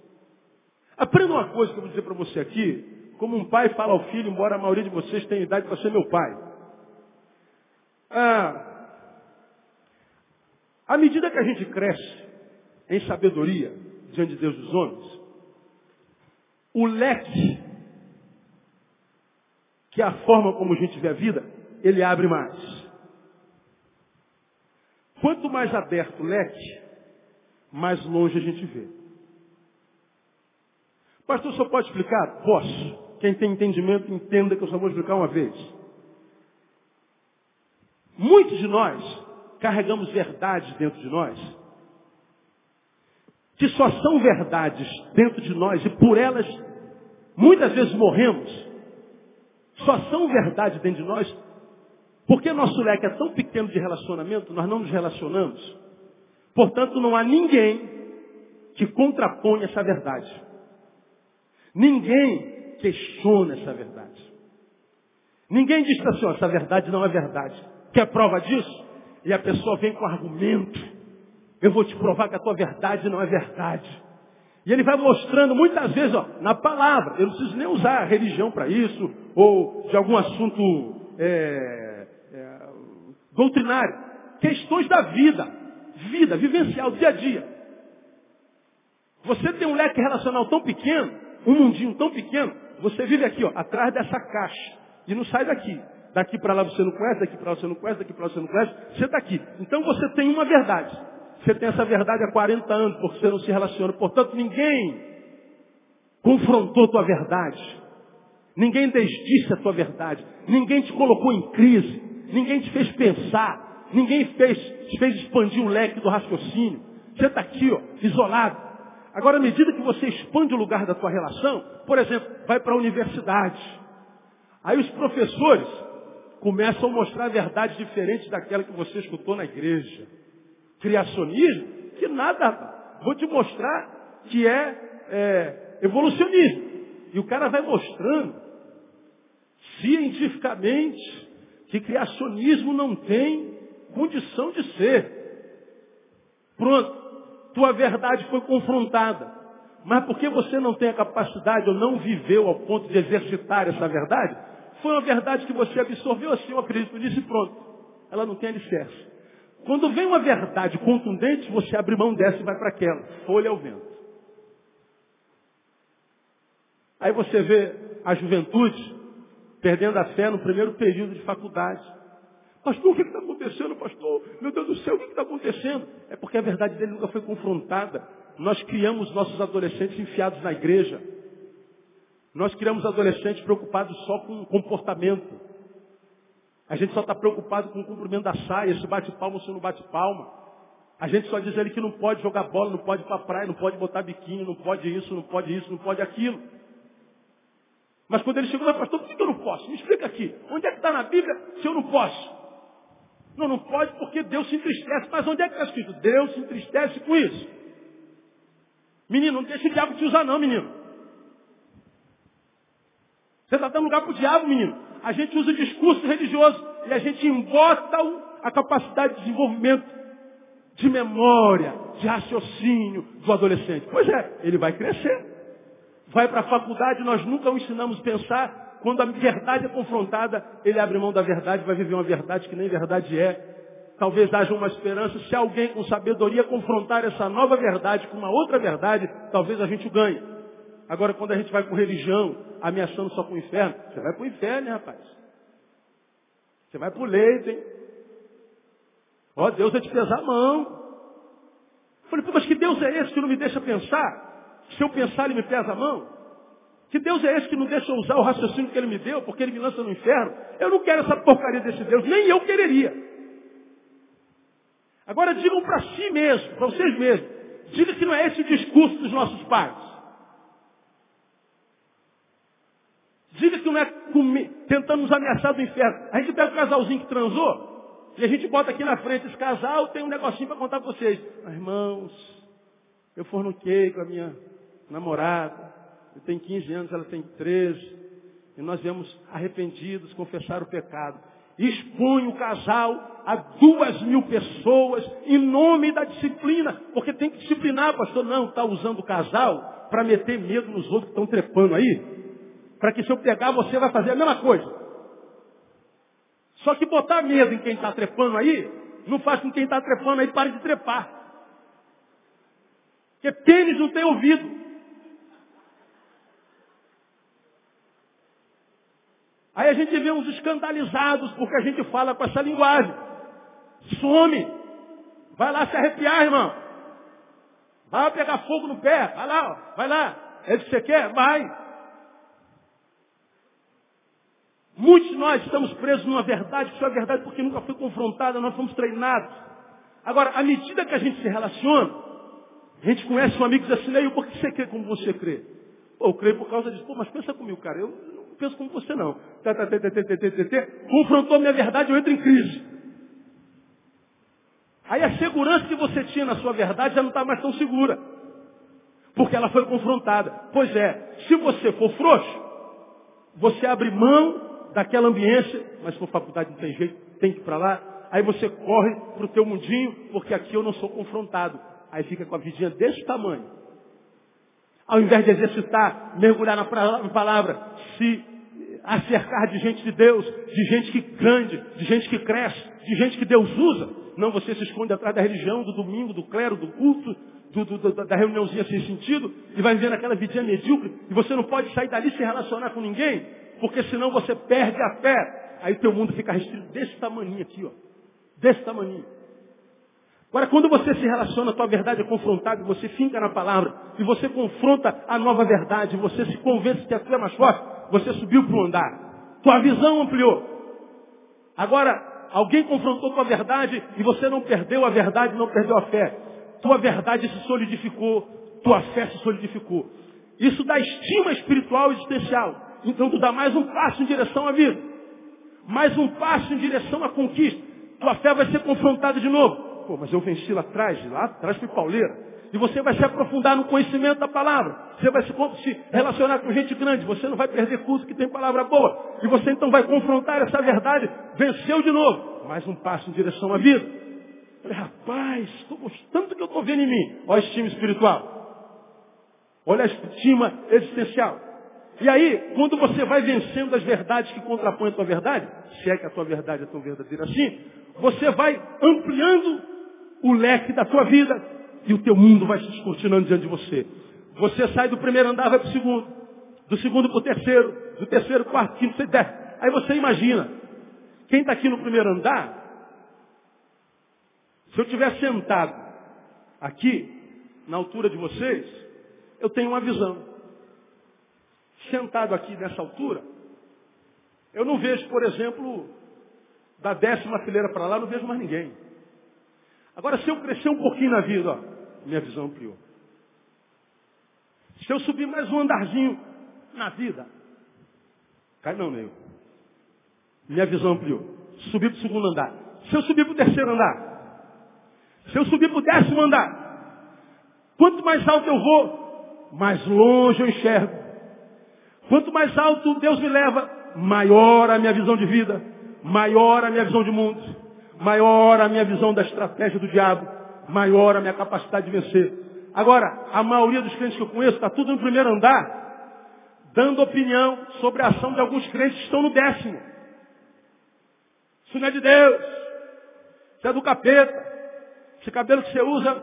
Aprenda uma coisa que eu vou dizer para você aqui, como um pai fala ao filho, embora a maioria de vocês tenha idade para ser meu pai. Ah, à medida que a gente cresce em sabedoria diante de Deus dos homens, o leque, que é a forma como a gente vê a vida, ele abre mais. Quanto mais aberto o leque, mais longe a gente vê. Pastor, só pode explicar? Posso. Quem tem entendimento, entenda que eu só vou explicar uma vez. Muitos de nós carregamos verdades dentro de nós, que só são verdades dentro de nós e por elas muitas vezes morremos. Só são verdades dentro de nós porque nosso leque é tão pequeno de relacionamento, nós não nos relacionamos. Portanto, não há ninguém que contrapõe essa verdade. Ninguém questiona essa verdade. Ninguém diz assim, essa verdade não é verdade. Quer prova disso? E a pessoa vem com argumento. Eu vou te provar que a tua verdade não é verdade. E ele vai mostrando muitas vezes, ó, na palavra. Eu não preciso nem usar a religião para isso, ou de algum assunto é, é, doutrinário. Questões da vida. Vida, vivencial, dia a dia. Você tem um leque relacional tão pequeno um mundinho tão pequeno, você vive aqui, ó, atrás dessa caixa. E não sai daqui. Daqui para lá você não conhece, daqui para lá você não conhece, daqui para lá você não conhece. Você está aqui. Então você tem uma verdade. Você tem essa verdade há 40 anos, porque você não se relaciona. Portanto, ninguém confrontou tua verdade. Ninguém desdisse a tua verdade. Ninguém te colocou em crise. Ninguém te fez pensar. Ninguém fez, te fez expandir o leque do raciocínio. Você está aqui, ó, isolado. Agora, à medida que você expande o lugar da tua relação, por exemplo, vai para a universidade. Aí os professores começam a mostrar verdades diferentes daquela que você escutou na igreja. Criacionismo, que nada, vou te mostrar que é, é evolucionismo. E o cara vai mostrando cientificamente que criacionismo não tem condição de ser. Pronto tua verdade foi confrontada. Mas porque você não tem a capacidade ou não viveu ao ponto de exercitar essa verdade, foi uma verdade que você absorveu assim, eu acredito nisso e pronto. Ela não tem alicerce. Quando vem uma verdade contundente, você abre mão dessa e vai para aquela. Folha ao vento. Aí você vê a juventude perdendo a fé no primeiro período de faculdade. Pastor, o que está acontecendo, pastor? Meu Deus do céu, o que está acontecendo? É porque a verdade dele nunca foi confrontada. Nós criamos nossos adolescentes enfiados na igreja. Nós criamos adolescentes preocupados só com comportamento. A gente só está preocupado com o cumprimento da saia, se bate palma ou se não bate palma. A gente só diz ele que não pode jogar bola, não pode ir para a praia, não pode botar biquíni, não pode isso, não pode isso, não pode aquilo. Mas quando ele chegou, pastor, por que eu não posso? Me explica aqui. Onde é que está na Bíblia se eu não posso? Não, não pode porque Deus se entristece. Mas onde é que está escrito? Deus se entristece com isso. Menino, não deixa o diabo te usar não, menino. Você está dando lugar para o diabo, menino. A gente usa o discurso religioso e a gente embota a capacidade de desenvolvimento de memória, de raciocínio do adolescente. Pois é, ele vai crescer. Vai para a faculdade, nós nunca o ensinamos a pensar. Quando a verdade é confrontada, ele abre mão da verdade, vai viver uma verdade que nem verdade é. Talvez haja uma esperança, se alguém com sabedoria confrontar essa nova verdade com uma outra verdade, talvez a gente o ganhe. Agora, quando a gente vai com religião, ameaçando só com o inferno, você vai para o inferno, hein, rapaz? Você vai para o leito, hein? Ó, Deus vai te pesar a mão. Eu falei, mas que Deus é esse que não me deixa pensar? Se eu pensar, ele me pesa a mão? Que Deus é esse que não deixa eu usar o raciocínio que ele me deu, porque ele me lança no inferno? Eu não quero essa porcaria desse Deus, nem eu quereria. Agora digam para si mesmo, para vocês mesmos, diga que não é esse o discurso dos nossos pais. Diga que não é tentando nos ameaçar do inferno. A gente pega o casalzinho que transou, e a gente bota aqui na frente, esse casal tem um negocinho para contar para vocês. Mas, irmãos, eu forniquei com a minha namorada. Tenho 15 anos, ela tem 13. E nós viemos arrependidos confessar o pecado. Expõe o casal a duas mil pessoas em nome da disciplina. Porque tem que disciplinar, pastor. Não, está usando o casal para meter medo nos outros que estão trepando aí. Para que se eu pegar, você vai fazer a mesma coisa. Só que botar medo em quem está trepando aí, não faz com que quem está trepando aí pare de trepar. Porque pênis não tem ouvido. Aí a gente vê uns escandalizados porque a gente fala com essa linguagem. Some. Vai lá se arrepiar, irmão. Vai pegar fogo no pé. Vai lá, ó. vai lá. É isso que você quer? Vai. Muitos de nós estamos presos numa verdade que só é verdade porque nunca foi confrontada, nós fomos treinados. Agora, à medida que a gente se relaciona, a gente conhece um amigo e diz assim, Neil, por que você crê como você crê? Pô, eu creio por causa disso. Pô, mas pensa comigo, cara, eu penso como você não. Confrontou minha verdade, eu entro em crise. Aí a segurança que você tinha na sua verdade já não está mais tão segura. Porque ela foi confrontada. Pois é, se você for frouxo, você abre mão daquela ambiência, mas for faculdade não tem jeito, tem que ir para lá. Aí você corre para o teu mundinho, porque aqui eu não sou confrontado. Aí fica com a vidinha desse tamanho. Ao invés de exercitar, mergulhar na palavra, se acercar de gente de Deus, de gente que grande, de gente que cresce, de gente que Deus usa. Não, você se esconde atrás da religião, do domingo, do clero, do culto, do, do, da reuniãozinha sem sentido, e vai vivendo aquela vidinha medíocre, e você não pode sair dali sem relacionar com ninguém, porque senão você perde a fé. Aí teu mundo fica restrito desse tamanho aqui, ó. Desse tamanho. Agora, quando você se relaciona, a tua verdade é confrontada, e você finca na palavra, e você confronta a nova verdade, você se convence que a tua é mais forte, você subiu para o andar. Tua visão ampliou. Agora, alguém confrontou tua verdade e você não perdeu a verdade, não perdeu a fé. Tua verdade se solidificou, tua fé se solidificou. Isso dá estima espiritual existencial. Então tu dá mais um passo em direção à vida. Mais um passo em direção à conquista. Tua fé vai ser confrontada de novo. Pô, mas eu venci lá atrás, lá atrás fui pauleira. E você vai se aprofundar no conhecimento da palavra. Você vai se, se relacionar com gente grande. Você não vai perder curso que tem palavra boa. E você então vai confrontar essa verdade. Venceu de novo. Mais um passo em direção à vida. Falei, rapaz, estou gostando do que eu estou vendo em mim. Olha a estima espiritual. Olha a estima existencial. E aí, quando você vai vencendo as verdades que contrapõem a tua verdade, se é que a tua verdade é tão verdadeira assim, você vai ampliando o leque da tua vida e o teu mundo vai se descortinando diante de você. Você sai do primeiro andar, vai para o segundo, do segundo para o terceiro, do terceiro, quarto, quinto, sexto, dez. Aí você imagina, quem está aqui no primeiro andar, se eu estiver sentado aqui, na altura de vocês, eu tenho uma visão sentado aqui nessa altura, eu não vejo, por exemplo, da décima fileira para lá, não vejo mais ninguém. Agora, se eu crescer um pouquinho na vida, ó, minha visão ampliou. Se eu subir mais um andarzinho na vida, Cai não, nego. Minha visão ampliou. Subi para o segundo andar. Se eu subir para o terceiro andar, se eu subir para o décimo andar, quanto mais alto eu vou, mais longe eu enxergo. Quanto mais alto Deus me leva, maior a minha visão de vida, maior a minha visão de mundo, maior a minha visão da estratégia do diabo, maior a minha capacidade de vencer. Agora, a maioria dos crentes que eu conheço está tudo no primeiro andar, dando opinião sobre a ação de alguns crentes que estão no décimo. Isso não é de Deus. Isso é do capeta. Esse cabelo que você usa,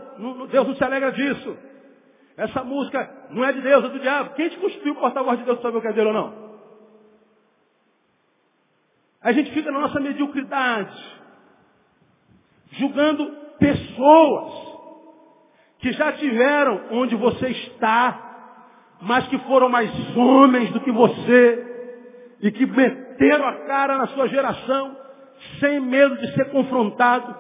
Deus não se alegra disso. Essa música não é de Deus, é do diabo. Quem te cuspiu o porta-voz de Deus sabe o que é dele ou não? A gente fica na nossa mediocridade, julgando pessoas que já tiveram onde você está, mas que foram mais homens do que você e que meteram a cara na sua geração sem medo de ser confrontado,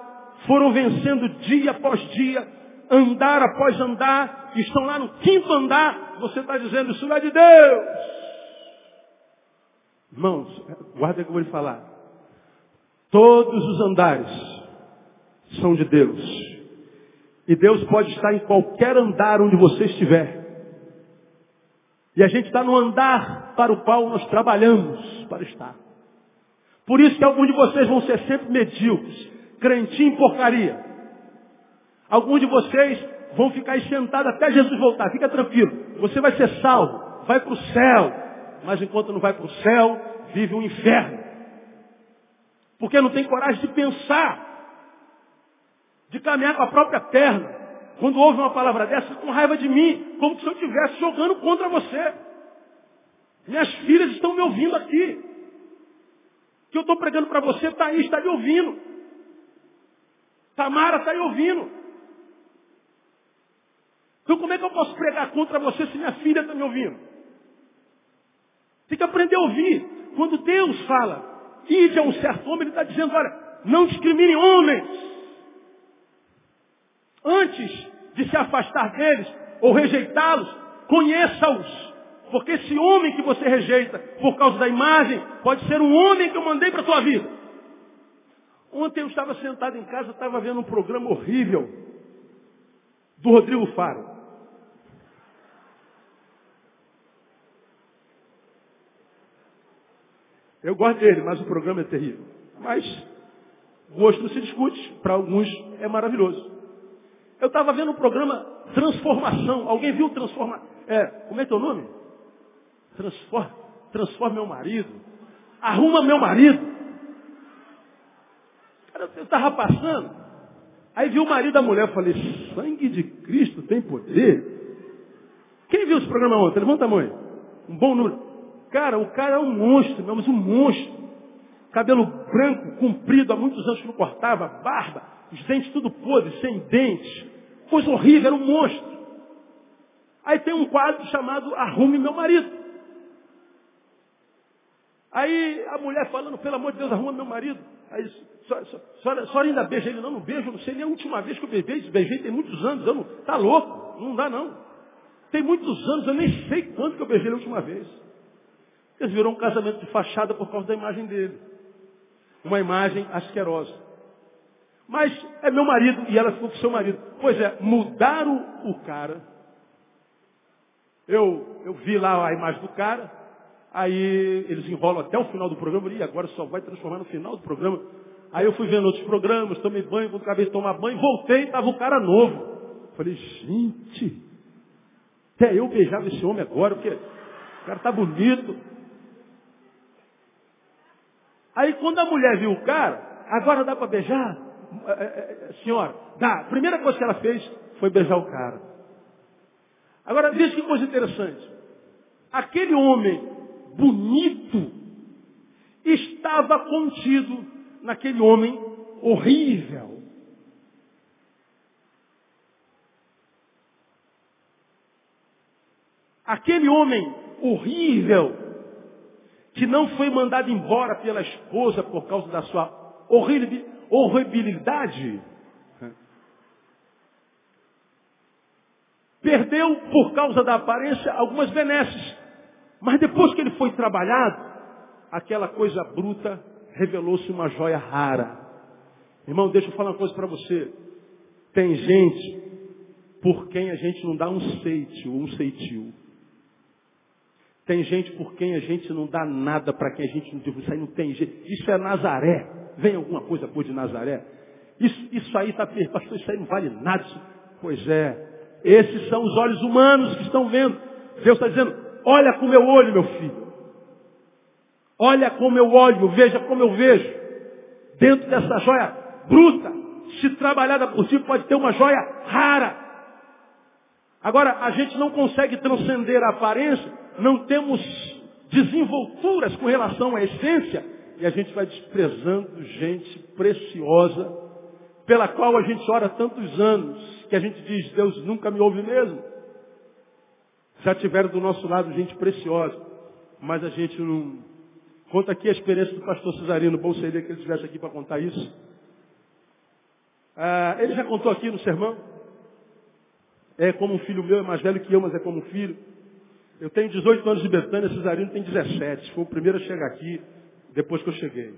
foram vencendo dia após dia, andar após andar, estão lá no quinto andar, você está dizendo, isso não é de Deus. Irmãos, guarda que eu vou lhe falar. Todos os andares são de Deus. E Deus pode estar em qualquer andar onde você estiver. E a gente está no andar para o qual nós trabalhamos para estar. Por isso que alguns de vocês vão ser sempre medíocres, crentinho em porcaria. Alguns de vocês vão ficar aí sentados até Jesus voltar. Fica tranquilo. Você vai ser salvo, vai para o céu. Mas enquanto não vai para o céu, vive um inferno. Porque não tem coragem de pensar, de caminhar com a própria perna. Quando ouve uma palavra dessa, com raiva de mim, como se eu estivesse jogando contra você. Minhas filhas estão me ouvindo aqui. O que eu estou pregando para você está aí, está me ouvindo. Tamara está aí ouvindo. Então como é que eu posso pregar contra você se minha filha está me ouvindo? Tem que aprender a ouvir. Quando Deus fala, ide a um certo homem, Ele está dizendo, olha, não discrimine homens. Antes de se afastar deles ou rejeitá-los, conheça-os. Porque esse homem que você rejeita por causa da imagem, pode ser um homem que eu mandei para a tua vida. Ontem eu estava sentado em casa, estava vendo um programa horrível do Rodrigo Faro. Eu gosto dele, mas o programa é terrível. Mas gosto não se discute, para alguns é maravilhoso. Eu estava vendo um programa Transformação. Alguém viu Transforma? É, como é o nome? Transforma, transforma meu marido. Arruma meu marido. Cara, eu estava passando. Aí vi o marido da mulher. Eu falei, sangue de Cristo tem poder. Quem viu esse programa ontem? Levanta a mão. Um bom número. Cara, o cara é um monstro, mas um monstro. Cabelo branco, comprido, há muitos anos que não cortava, barba, os dentes tudo podres, sem dentes. Coisa horrível, era um monstro. Aí tem um quadro chamado Arrume Meu Marido. Aí a mulher falando, pelo amor de Deus, arruma meu marido. Aí, só, só ainda beija ele, não, não beijo, não sei nem a última vez que eu beijei, beijei tem muitos anos, eu não, tá louco, não dá não. Tem muitos anos, eu nem sei quando que eu beijei a última vez. Eles virou um casamento de fachada por causa da imagem dele. Uma imagem asquerosa. Mas é meu marido e ela ficou com seu marido. Pois é, mudaram o cara. Eu, eu vi lá a imagem do cara, aí eles enrolam até o final do programa, e agora só vai transformar no final do programa. Aí eu fui vendo outros programas, tomei banho, quando acabei de tomar banho, voltei e estava o cara novo. Falei, gente, até eu beijava esse homem agora, porque o cara tá bonito. Aí quando a mulher viu o cara, agora dá para beijar? É, é, é, senhora, dá. A primeira coisa que ela fez foi beijar o cara. Agora, veja que coisa interessante. Aquele homem bonito estava contido naquele homem horrível. Aquele homem horrível que não foi mandado embora pela esposa por causa da sua horribilidade horribilidade, perdeu por causa da aparência algumas benesses. Mas depois que ele foi trabalhado, aquela coisa bruta revelou-se uma joia rara. Irmão, deixa eu falar uma coisa para você. Tem gente por quem a gente não dá um seitio, um ceitil. Tem gente por quem a gente não dá nada para quem a gente não isso aí não tem jeito. Isso é Nazaré. Vem alguma coisa por de Nazaré? Isso, isso aí está pastor, isso aí não vale nada. Pois é. Esses são os olhos humanos que estão vendo. Deus está dizendo, olha com o meu olho, meu filho. Olha como eu olho, veja como eu vejo. Dentro dessa joia bruta, se trabalhada por si, pode ter uma joia rara. Agora, a gente não consegue transcender a aparência, não temos desenvolturas com relação à essência, e a gente vai desprezando gente preciosa, pela qual a gente ora tantos anos, que a gente diz, Deus nunca me ouve mesmo. Já tiveram do nosso lado gente preciosa, mas a gente não. Conta aqui a experiência do pastor Cesarino, bom seria que ele estivesse aqui para contar isso. Ah, ele já contou aqui no sermão. É como um filho meu, é mais velho que eu, mas é como um filho. Eu tenho 18 anos de Betânia, Cesarino tem 17. Foi o primeiro a chegar aqui, depois que eu cheguei.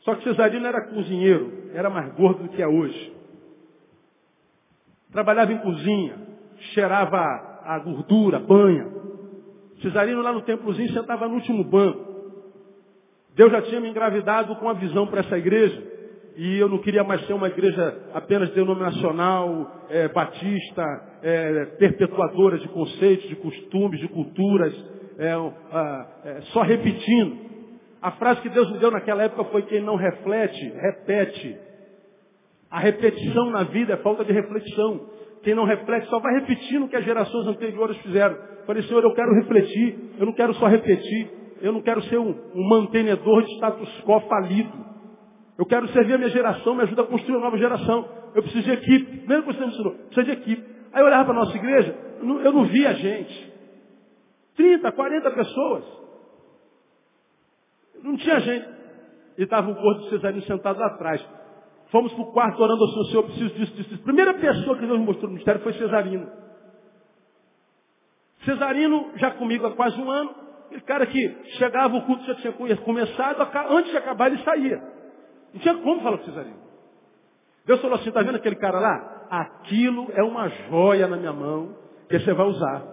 Só que Cesarino era cozinheiro, era mais gordo do que é hoje. Trabalhava em cozinha, cheirava a gordura, banha. Cesarino lá no templozinho sentava no último banco. Deus já tinha me engravidado com a visão para essa igreja. E eu não queria mais ser uma igreja apenas denominacional, é, batista, é, perpetuadora de conceitos, de costumes, de culturas, é, é, só repetindo. A frase que Deus me deu naquela época foi quem não reflete, repete. A repetição na vida é falta de reflexão. Quem não reflete só vai repetindo o que as gerações anteriores fizeram. Falei, Senhor, eu quero refletir, eu não quero só repetir, eu não quero ser um, um mantenedor de status quo falido. Eu quero servir a minha geração, me ajuda a construir uma nova geração. Eu preciso de equipe. Mesmo que você me ensinou, precisa de equipe. Aí eu olhava para a nossa igreja, eu não via gente. 30, 40 pessoas. Não tinha gente. E estava o de Cesarino sentado lá atrás. Fomos para o quarto orando ao Senhor, eu preciso disso, disso. A primeira pessoa que Deus me mostrou no mistério foi Cesarino. Cesarino, já comigo há quase um ano, aquele cara que chegava, o culto já tinha começado, antes de acabar ele saía. Não tinha como falar com Cesarino. Deus falou assim, está vendo aquele cara lá? Aquilo é uma joia na minha mão que você vai usar.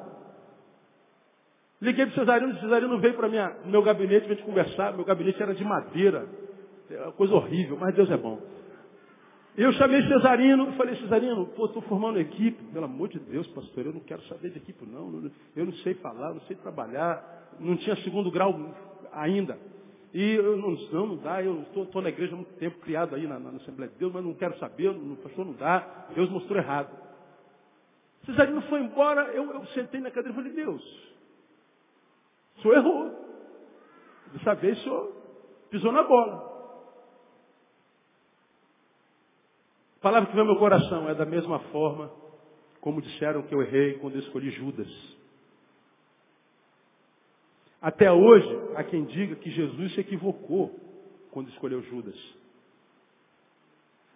Liguei para o Cesarino, o Cesarino veio para o meu gabinete para gente conversar. Meu gabinete era de madeira. É coisa horrível, mas Deus é bom. Eu chamei Cesarino e falei, Cesarino, pô, estou formando equipe. Pelo amor de Deus, pastor, eu não quero saber de equipe, não. Eu não sei falar, não sei trabalhar. Não tinha segundo grau ainda. E eu não, não, não dá, eu estou na igreja há muito tempo, criado aí na, na, Assembleia de Deus, mas não quero saber, o pastor não dá, Deus mostrou errado. Cesarino foi embora, eu, eu sentei na cadeira e falei, Deus, o senhor errou. Dessa vez o senhor pisou na bola. A palavra que veio ao meu coração é da mesma forma como disseram que eu errei quando eu escolhi Judas. Até hoje, há quem diga que Jesus se equivocou quando escolheu Judas.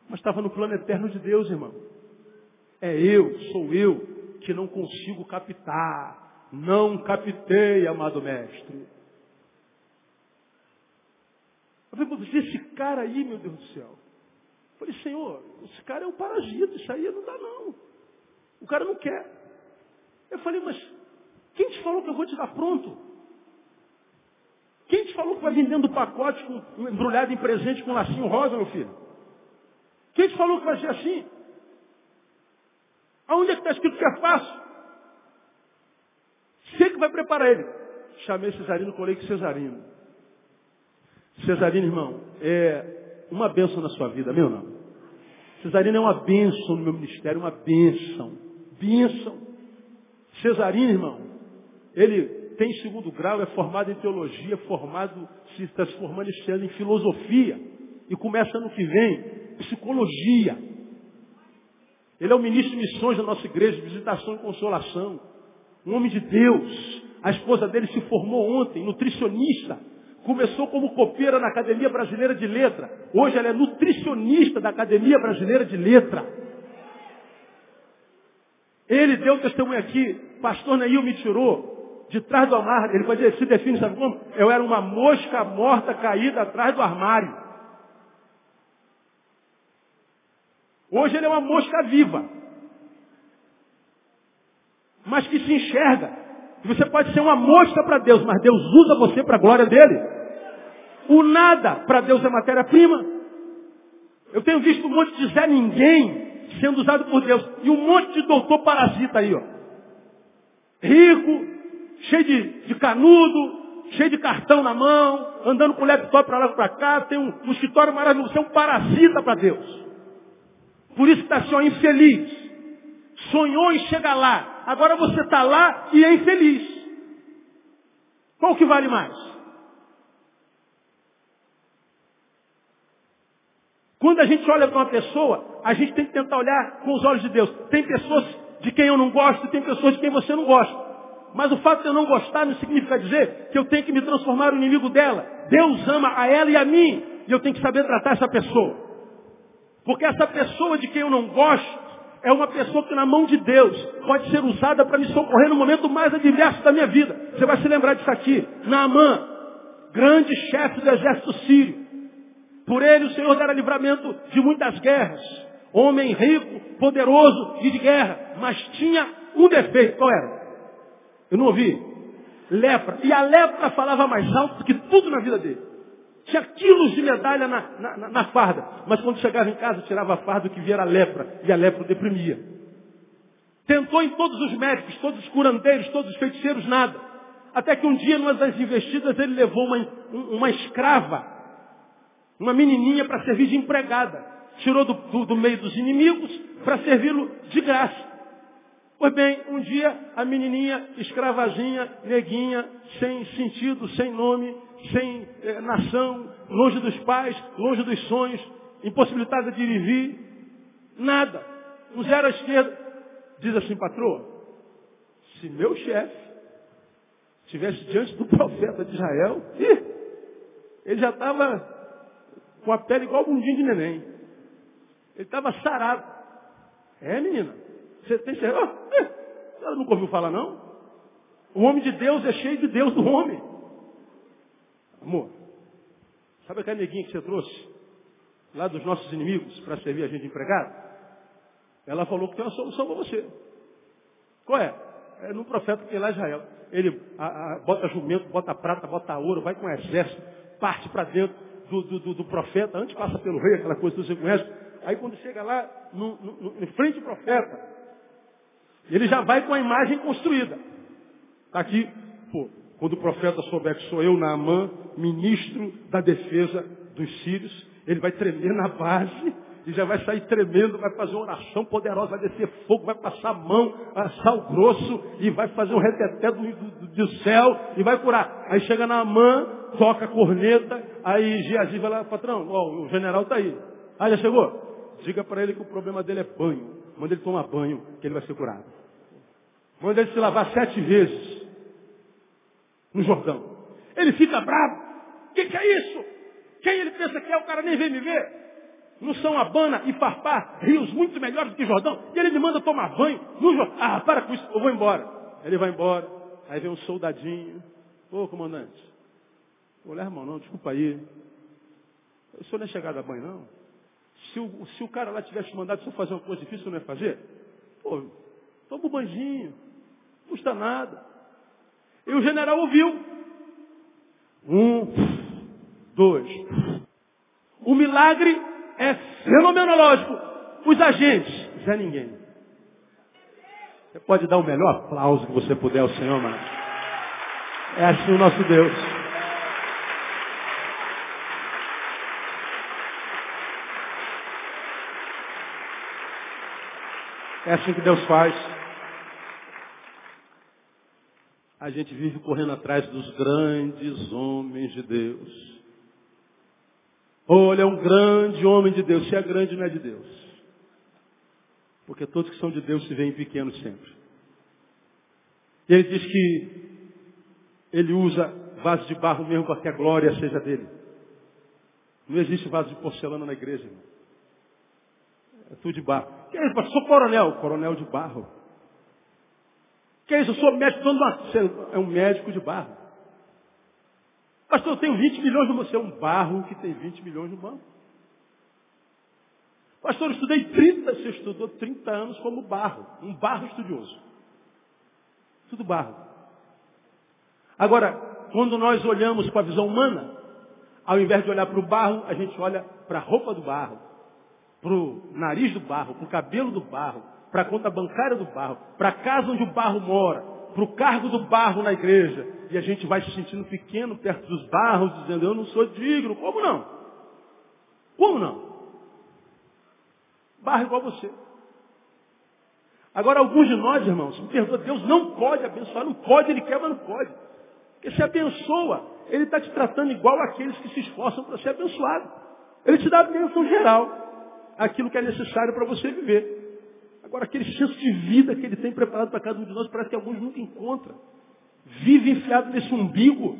Mas estava no plano eterno de Deus, irmão. É eu, sou eu, que não consigo captar. Não captei, amado mestre. Eu falei, esse cara aí, meu Deus do céu. Eu falei, Senhor, esse cara é um parasita, isso aí não dá não. O cara não quer. Eu falei, mas quem te falou que eu vou te dar pronto? Quem te falou que vai vendendo pacote com, embrulhado em presente com lacinho rosa, meu filho? Quem te falou que vai ser assim? Aonde é que está escrito que é fácil? Que vai preparar ele. Chamei Cesarino, colei com Cesarino. Cesarino, irmão, é uma bênção na sua vida, meu não? Cesarino é uma bênção no meu ministério, uma bênção. Bênção. Cesarino, irmão, ele tem segundo grau, é formado em teologia, formado, se está se formando este ano em filosofia. E começa ano que vem, psicologia. Ele é o ministro de missões da nossa igreja, visitação e consolação. Um homem de Deus. A esposa dele se formou ontem, nutricionista. Começou como copeira na Academia Brasileira de Letra. Hoje ela é nutricionista da Academia Brasileira de Letra. Ele deu testemunho aqui, pastor Neil me tirou de trás do armário. Ele pode se define, sabe como? Eu era uma mosca morta caída atrás do armário. Hoje ele é uma mosca viva. Mas que se enxerga. Você pode ser uma mosca para Deus, mas Deus usa você para a glória dele. O nada para Deus é matéria-prima. Eu tenho visto um monte de Zé Ninguém sendo usado por Deus. E um monte de doutor parasita aí, ó. Rico, cheio de, de canudo, cheio de cartão na mão, andando com o laptop para lá e para cá, tem um, um escritório maravilhoso. Você é um parasita para Deus. Por isso está assim, ó, infeliz. Sonhou em chegar lá. Agora você está lá e é infeliz. Qual que vale mais? Quando a gente olha para uma pessoa, a gente tem que tentar olhar com os olhos de Deus. Tem pessoas de quem eu não gosto e tem pessoas de quem você não gosta. Mas o fato de eu não gostar não significa dizer que eu tenho que me transformar no inimigo dela. Deus ama a ela e a mim. E eu tenho que saber tratar essa pessoa. Porque essa pessoa de quem eu não gosto é uma pessoa que na mão de Deus pode ser usada para me socorrer no momento mais adverso da minha vida. Você vai se lembrar disso aqui. Naamã, grande chefe do exército sírio. Por ele o Senhor dará livramento de muitas guerras. Homem rico, poderoso e de guerra. Mas tinha um defeito. Qual era? Eu não ouvi. Lepra. E a lepra falava mais alto que tudo na vida dele. Tinha quilos de medalha na, na, na, farda. Mas quando chegava em casa, tirava a farda, o que via era lepra. E a lepra o deprimia. Tentou em todos os médicos, todos os curandeiros, todos os feiticeiros, nada. Até que um dia, numa das investidas, ele levou uma, uma escrava, uma menininha para servir de empregada. Tirou do, do, do meio dos inimigos para servi-lo de graça. Pois bem, um dia a menininha, escravazinha, neguinha, sem sentido, sem nome, sem eh, nação, longe dos pais, longe dos sonhos, impossibilitada de vir, nada, um zero à esquerda. Diz assim, patroa, se meu chefe estivesse diante do profeta de Israel, ih, ele já estava com a pele igual bundinho de neném. Ele estava sarado. É, menina? Você tem certeza? Oh, ela nunca ouviu falar, não? O homem de Deus é cheio de Deus do homem. Amor, sabe aquela neguinha que você trouxe? Lá dos nossos inimigos para servir a gente empregado? Ela falou que tem uma solução para você. Qual é? É no profeta que tem lá em Israel. Ele a, a, bota jumento, bota prata, bota ouro, vai com o exército, parte para dentro do, do, do, do, profeta, antes passa pelo rei, aquela coisa que você conhece. Aí quando chega lá, no, no, em frente do profeta, ele já vai com a imagem construída. Está aqui, pô, quando o profeta souber que sou eu, Naamã, ministro da defesa dos sírios, ele vai tremer na base e já vai sair tremendo, vai fazer uma oração poderosa, vai descer fogo, vai passar a mão, sal grosso e vai fazer um reteté do, do, do, céu e vai curar. Aí chega na mão, toca a corneta, aí Geazi vai lá, patrão, ó, o general está aí. Ah, já chegou? Diga para ele que o problema dele é banho. Manda ele tomar banho, que ele vai ser curado. Manda ele se lavar sete vezes no Jordão. Ele fica bravo. O que, que, é isso? Quem ele pensa que é? O cara nem vem me ver. Não são Abana e Farpar, rios muito melhores do que Jordão. E ele me manda tomar banho no Jordão. Ah, para com isso, eu vou embora. Ele vai embora. Aí vem um soldadinho. Ô, comandante. Olha, irmão, não, desculpa aí. O senhor não é chegado a banho, não? Se o, se o cara lá tivesse mandado o senhor fazer uma coisa difícil, não ia fazer? Pô, toma um banjinho. Não custa nada. E o general ouviu. Um, dois. O milagre é fenomenológico. Os agentes, Zé ninguém. Você pode dar o melhor aplauso que você puder ao Senhor, mano. É assim o nosso Deus. É assim que Deus faz. A gente vive correndo atrás dos grandes homens de Deus. Olha, é um grande homem de Deus. Se é grande, não é de Deus. Porque todos que são de Deus se veem pequenos sempre. E ele diz que ele usa vaso de barro mesmo para que a glória seja dele. Não existe vaso de porcelana na igreja, irmão. É tudo de barro. Quem é, pastor coronel? Coronel de barro. Que é isso? Eu sou médico dono uma... Você é um médico de barro. Pastor, eu tenho 20 milhões no Você é um barro que tem 20 milhões no banco. Pastor, eu estudei 30, você estudou 30 anos como barro. Um barro estudioso. Tudo barro. Agora, quando nós olhamos com a visão humana, ao invés de olhar para o barro, a gente olha para a roupa do barro, para o nariz do barro, para o cabelo do barro, para a conta bancária do barro, para a casa onde o barro mora, para o cargo do barro na igreja. E a gente vai se sentindo pequeno perto dos barros, dizendo, eu não sou digno. Como não? Como não? Barro igual você. Agora, alguns de nós, irmãos, me perdoa, Deus não pode abençoar, não pode, Ele quer, mas não pode. Porque se abençoa, Ele está te tratando igual aqueles que se esforçam para ser abençoado. Ele te dá a bênção geral, aquilo que é necessário para você viver. Agora, aquele senso de vida que ele tem preparado para cada um de nós, parece que alguns nunca encontram. Vive enfiado nesse umbigo.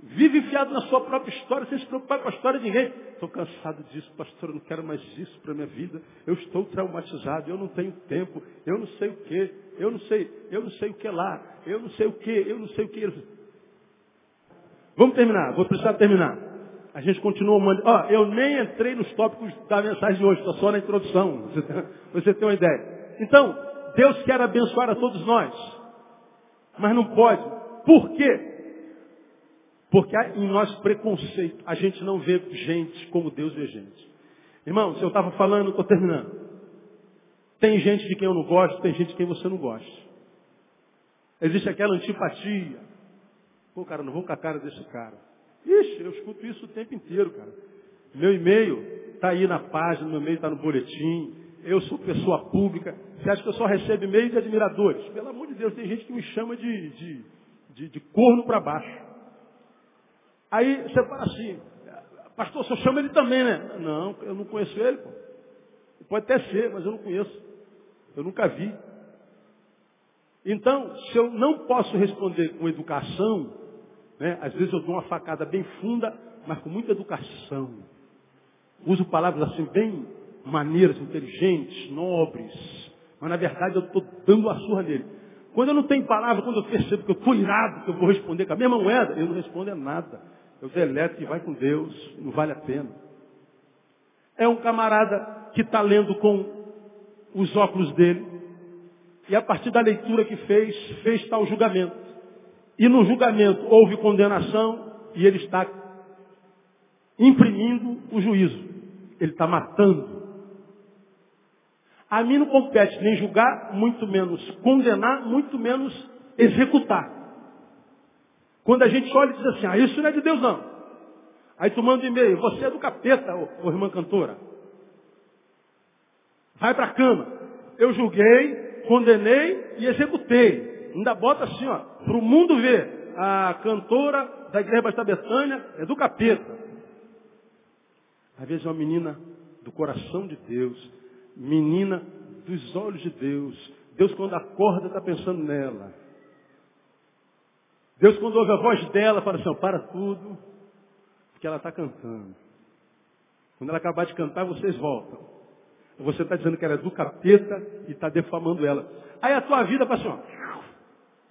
Vive enfiado na sua própria história, sem se preocupar com a história de ninguém. Estou cansado disso, pastor, eu não quero mais isso para a minha vida. Eu estou traumatizado, eu não tenho tempo, eu não sei o que, eu não sei, eu não sei o que lá, eu não sei o que, eu não sei o que. Vamos terminar, vou precisar terminar. A gente continua mandando. Ó, eu nem entrei nos tópicos da mensagem de hoje, estou só na introdução. Você tem, você tem uma ideia. Então, Deus quer abençoar a todos nós. Mas não pode. Por quê? Porque há em nós preconceito. A gente não vê gente como Deus vê gente. Irmão, se eu estava falando, estou terminando. Tem gente de quem eu não gosto, tem gente de quem você não gosta. Existe aquela antipatia. Pô, cara, não vou com a cara desse cara. Ixi, eu escuto isso o tempo inteiro, cara. Meu e-mail está aí na página, meu e-mail está no boletim. Eu sou pessoa pública. Você acha que eu só recebo e-mail de admiradores? Pelo amor de Deus, tem gente que me chama de, de, de, de corno para baixo. Aí você fala assim, pastor, você chama ele também, né? Não, eu não conheço ele, pô. Pode até ser, mas eu não conheço. Eu nunca vi. Então, se eu não posso responder com educação, né? Às vezes eu dou uma facada bem funda, mas com muita educação. Uso palavras assim bem maneiras, inteligentes, nobres. Mas na verdade eu estou dando a surra nele. Quando eu não tenho palavra, quando eu percebo que eu estou irado, que eu vou responder com a mesma moeda, eu não respondo a nada. Eu deleto e vai com Deus, não vale a pena. É um camarada que está lendo com os óculos dele, e a partir da leitura que fez, fez tal julgamento. E no julgamento houve condenação e ele está imprimindo o juízo. Ele está matando. A mim não compete nem julgar, muito menos condenar, muito menos executar. Quando a gente olha e diz assim, ah, isso não é de Deus não. Aí tu manda um e-mail, você é do capeta, ô, ô irmã cantora. Vai para a cama. Eu julguei, condenei e executei. Ainda bota assim, ó, para o mundo ver. A cantora da Igreja Batista Betânia é do capeta. Às vezes é uma menina do coração de Deus, menina dos olhos de Deus. Deus quando acorda está pensando nela. Deus quando ouve a voz dela fala assim, para tudo, porque ela está cantando. Quando ela acabar de cantar, vocês voltam. Você está dizendo que ela é do capeta e está defamando ela. Aí a tua vida fala assim, ó,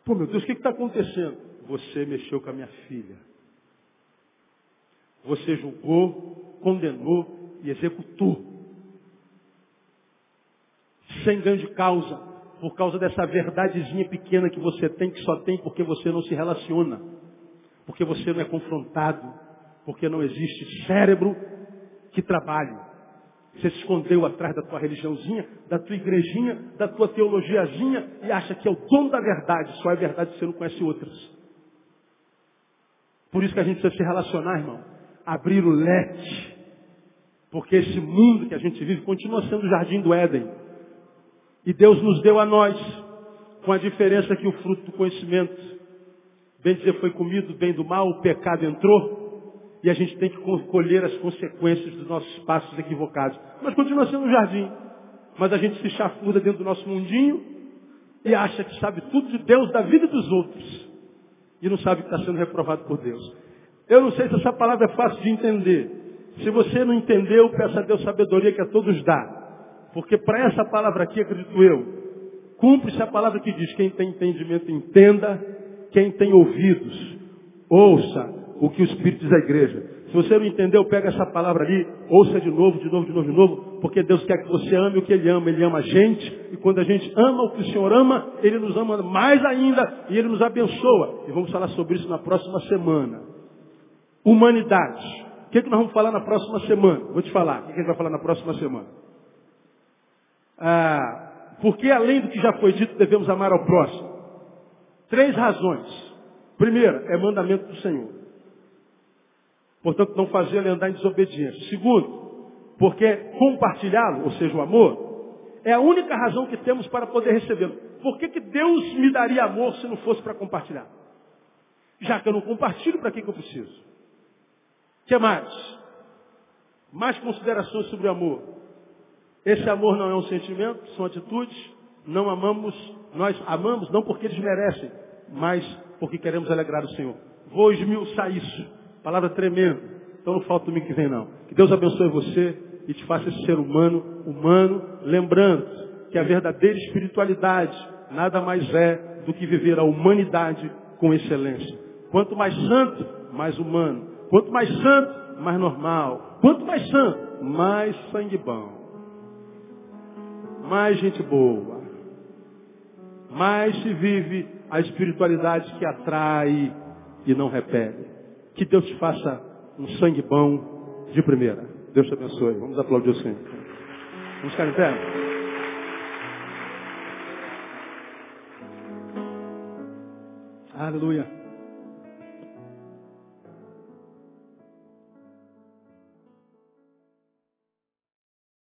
Pô, meu Deus, o que está acontecendo? Você mexeu com a minha filha. Você julgou, condenou e executou. Sem ganho de causa, por causa dessa verdadezinha pequena que você tem, que só tem porque você não se relaciona, porque você não é confrontado, porque não existe cérebro que trabalhe. Você se escondeu atrás da tua religiãozinha, da tua igrejinha, da tua teologiazinha e acha que é o dono da verdade. Só é verdade se você não conhece outras. Por isso que a gente precisa se relacionar, irmão. Abrir o leque. Porque esse mundo que a gente vive continua sendo o jardim do Éden. E Deus nos deu a nós, com a diferença que o fruto do conhecimento, bem dizer, foi comido, bem do mal, o pecado entrou e a gente tem que colher as consequências dos nossos passos equivocados. Mas continua sendo um jardim. Mas a gente se chafuda dentro do nosso mundinho e acha que sabe tudo de Deus, da vida dos outros. E não sabe que está sendo reprovado por Deus. Eu não sei se essa palavra é fácil de entender. Se você não entendeu, peça a Deus sabedoria que a todos dá. Porque para essa palavra aqui, acredito eu, Cumpre-se a palavra que diz, quem tem entendimento entenda, quem tem ouvidos, ouça o que o Espírito diz à igreja. Se você não entendeu, pega essa palavra ali, ouça de novo, de novo, de novo, de novo, porque Deus quer que você ame o que Ele ama. Ele ama a gente, e quando a gente ama o que o Senhor ama, Ele nos ama mais ainda, e Ele nos abençoa. E vamos falar sobre isso na próxima semana. Humanidade. O que, é que nós vamos falar na próxima semana? Vou te falar. O que, é que a gente vai falar na próxima semana? Ah, porque além do que já foi dito, devemos amar ao próximo. Três razões. Primeira, é mandamento do Senhor. Portanto, não fazê-lo andar em desobediência. Segundo, porque compartilhá-lo, ou seja, o amor, é a única razão que temos para poder recebê-lo. Por que, que Deus me daria amor se não fosse para compartilhar? Já que eu não compartilho, para que, que eu preciso? O que mais? Mais considerações sobre o amor. Esse amor não é um sentimento, são atitudes. Não amamos, nós amamos não porque eles merecem, mas porque queremos alegrar o Senhor. Vou esmiuçar isso. Palavra tremenda. Então não falta domingo que vem não. Que Deus abençoe você e te faça esse ser humano, humano, lembrando que a verdadeira espiritualidade nada mais é do que viver a humanidade com excelência. Quanto mais santo, mais humano. Quanto mais santo, mais normal. Quanto mais santo, mais sangue bom. Mais gente boa. Mais se vive a espiritualidade que atrai e não repele. Que Deus te faça um sangue bom de primeira. Deus te abençoe. Vamos aplaudir o Senhor. Vamos ficar em pé? Aleluia.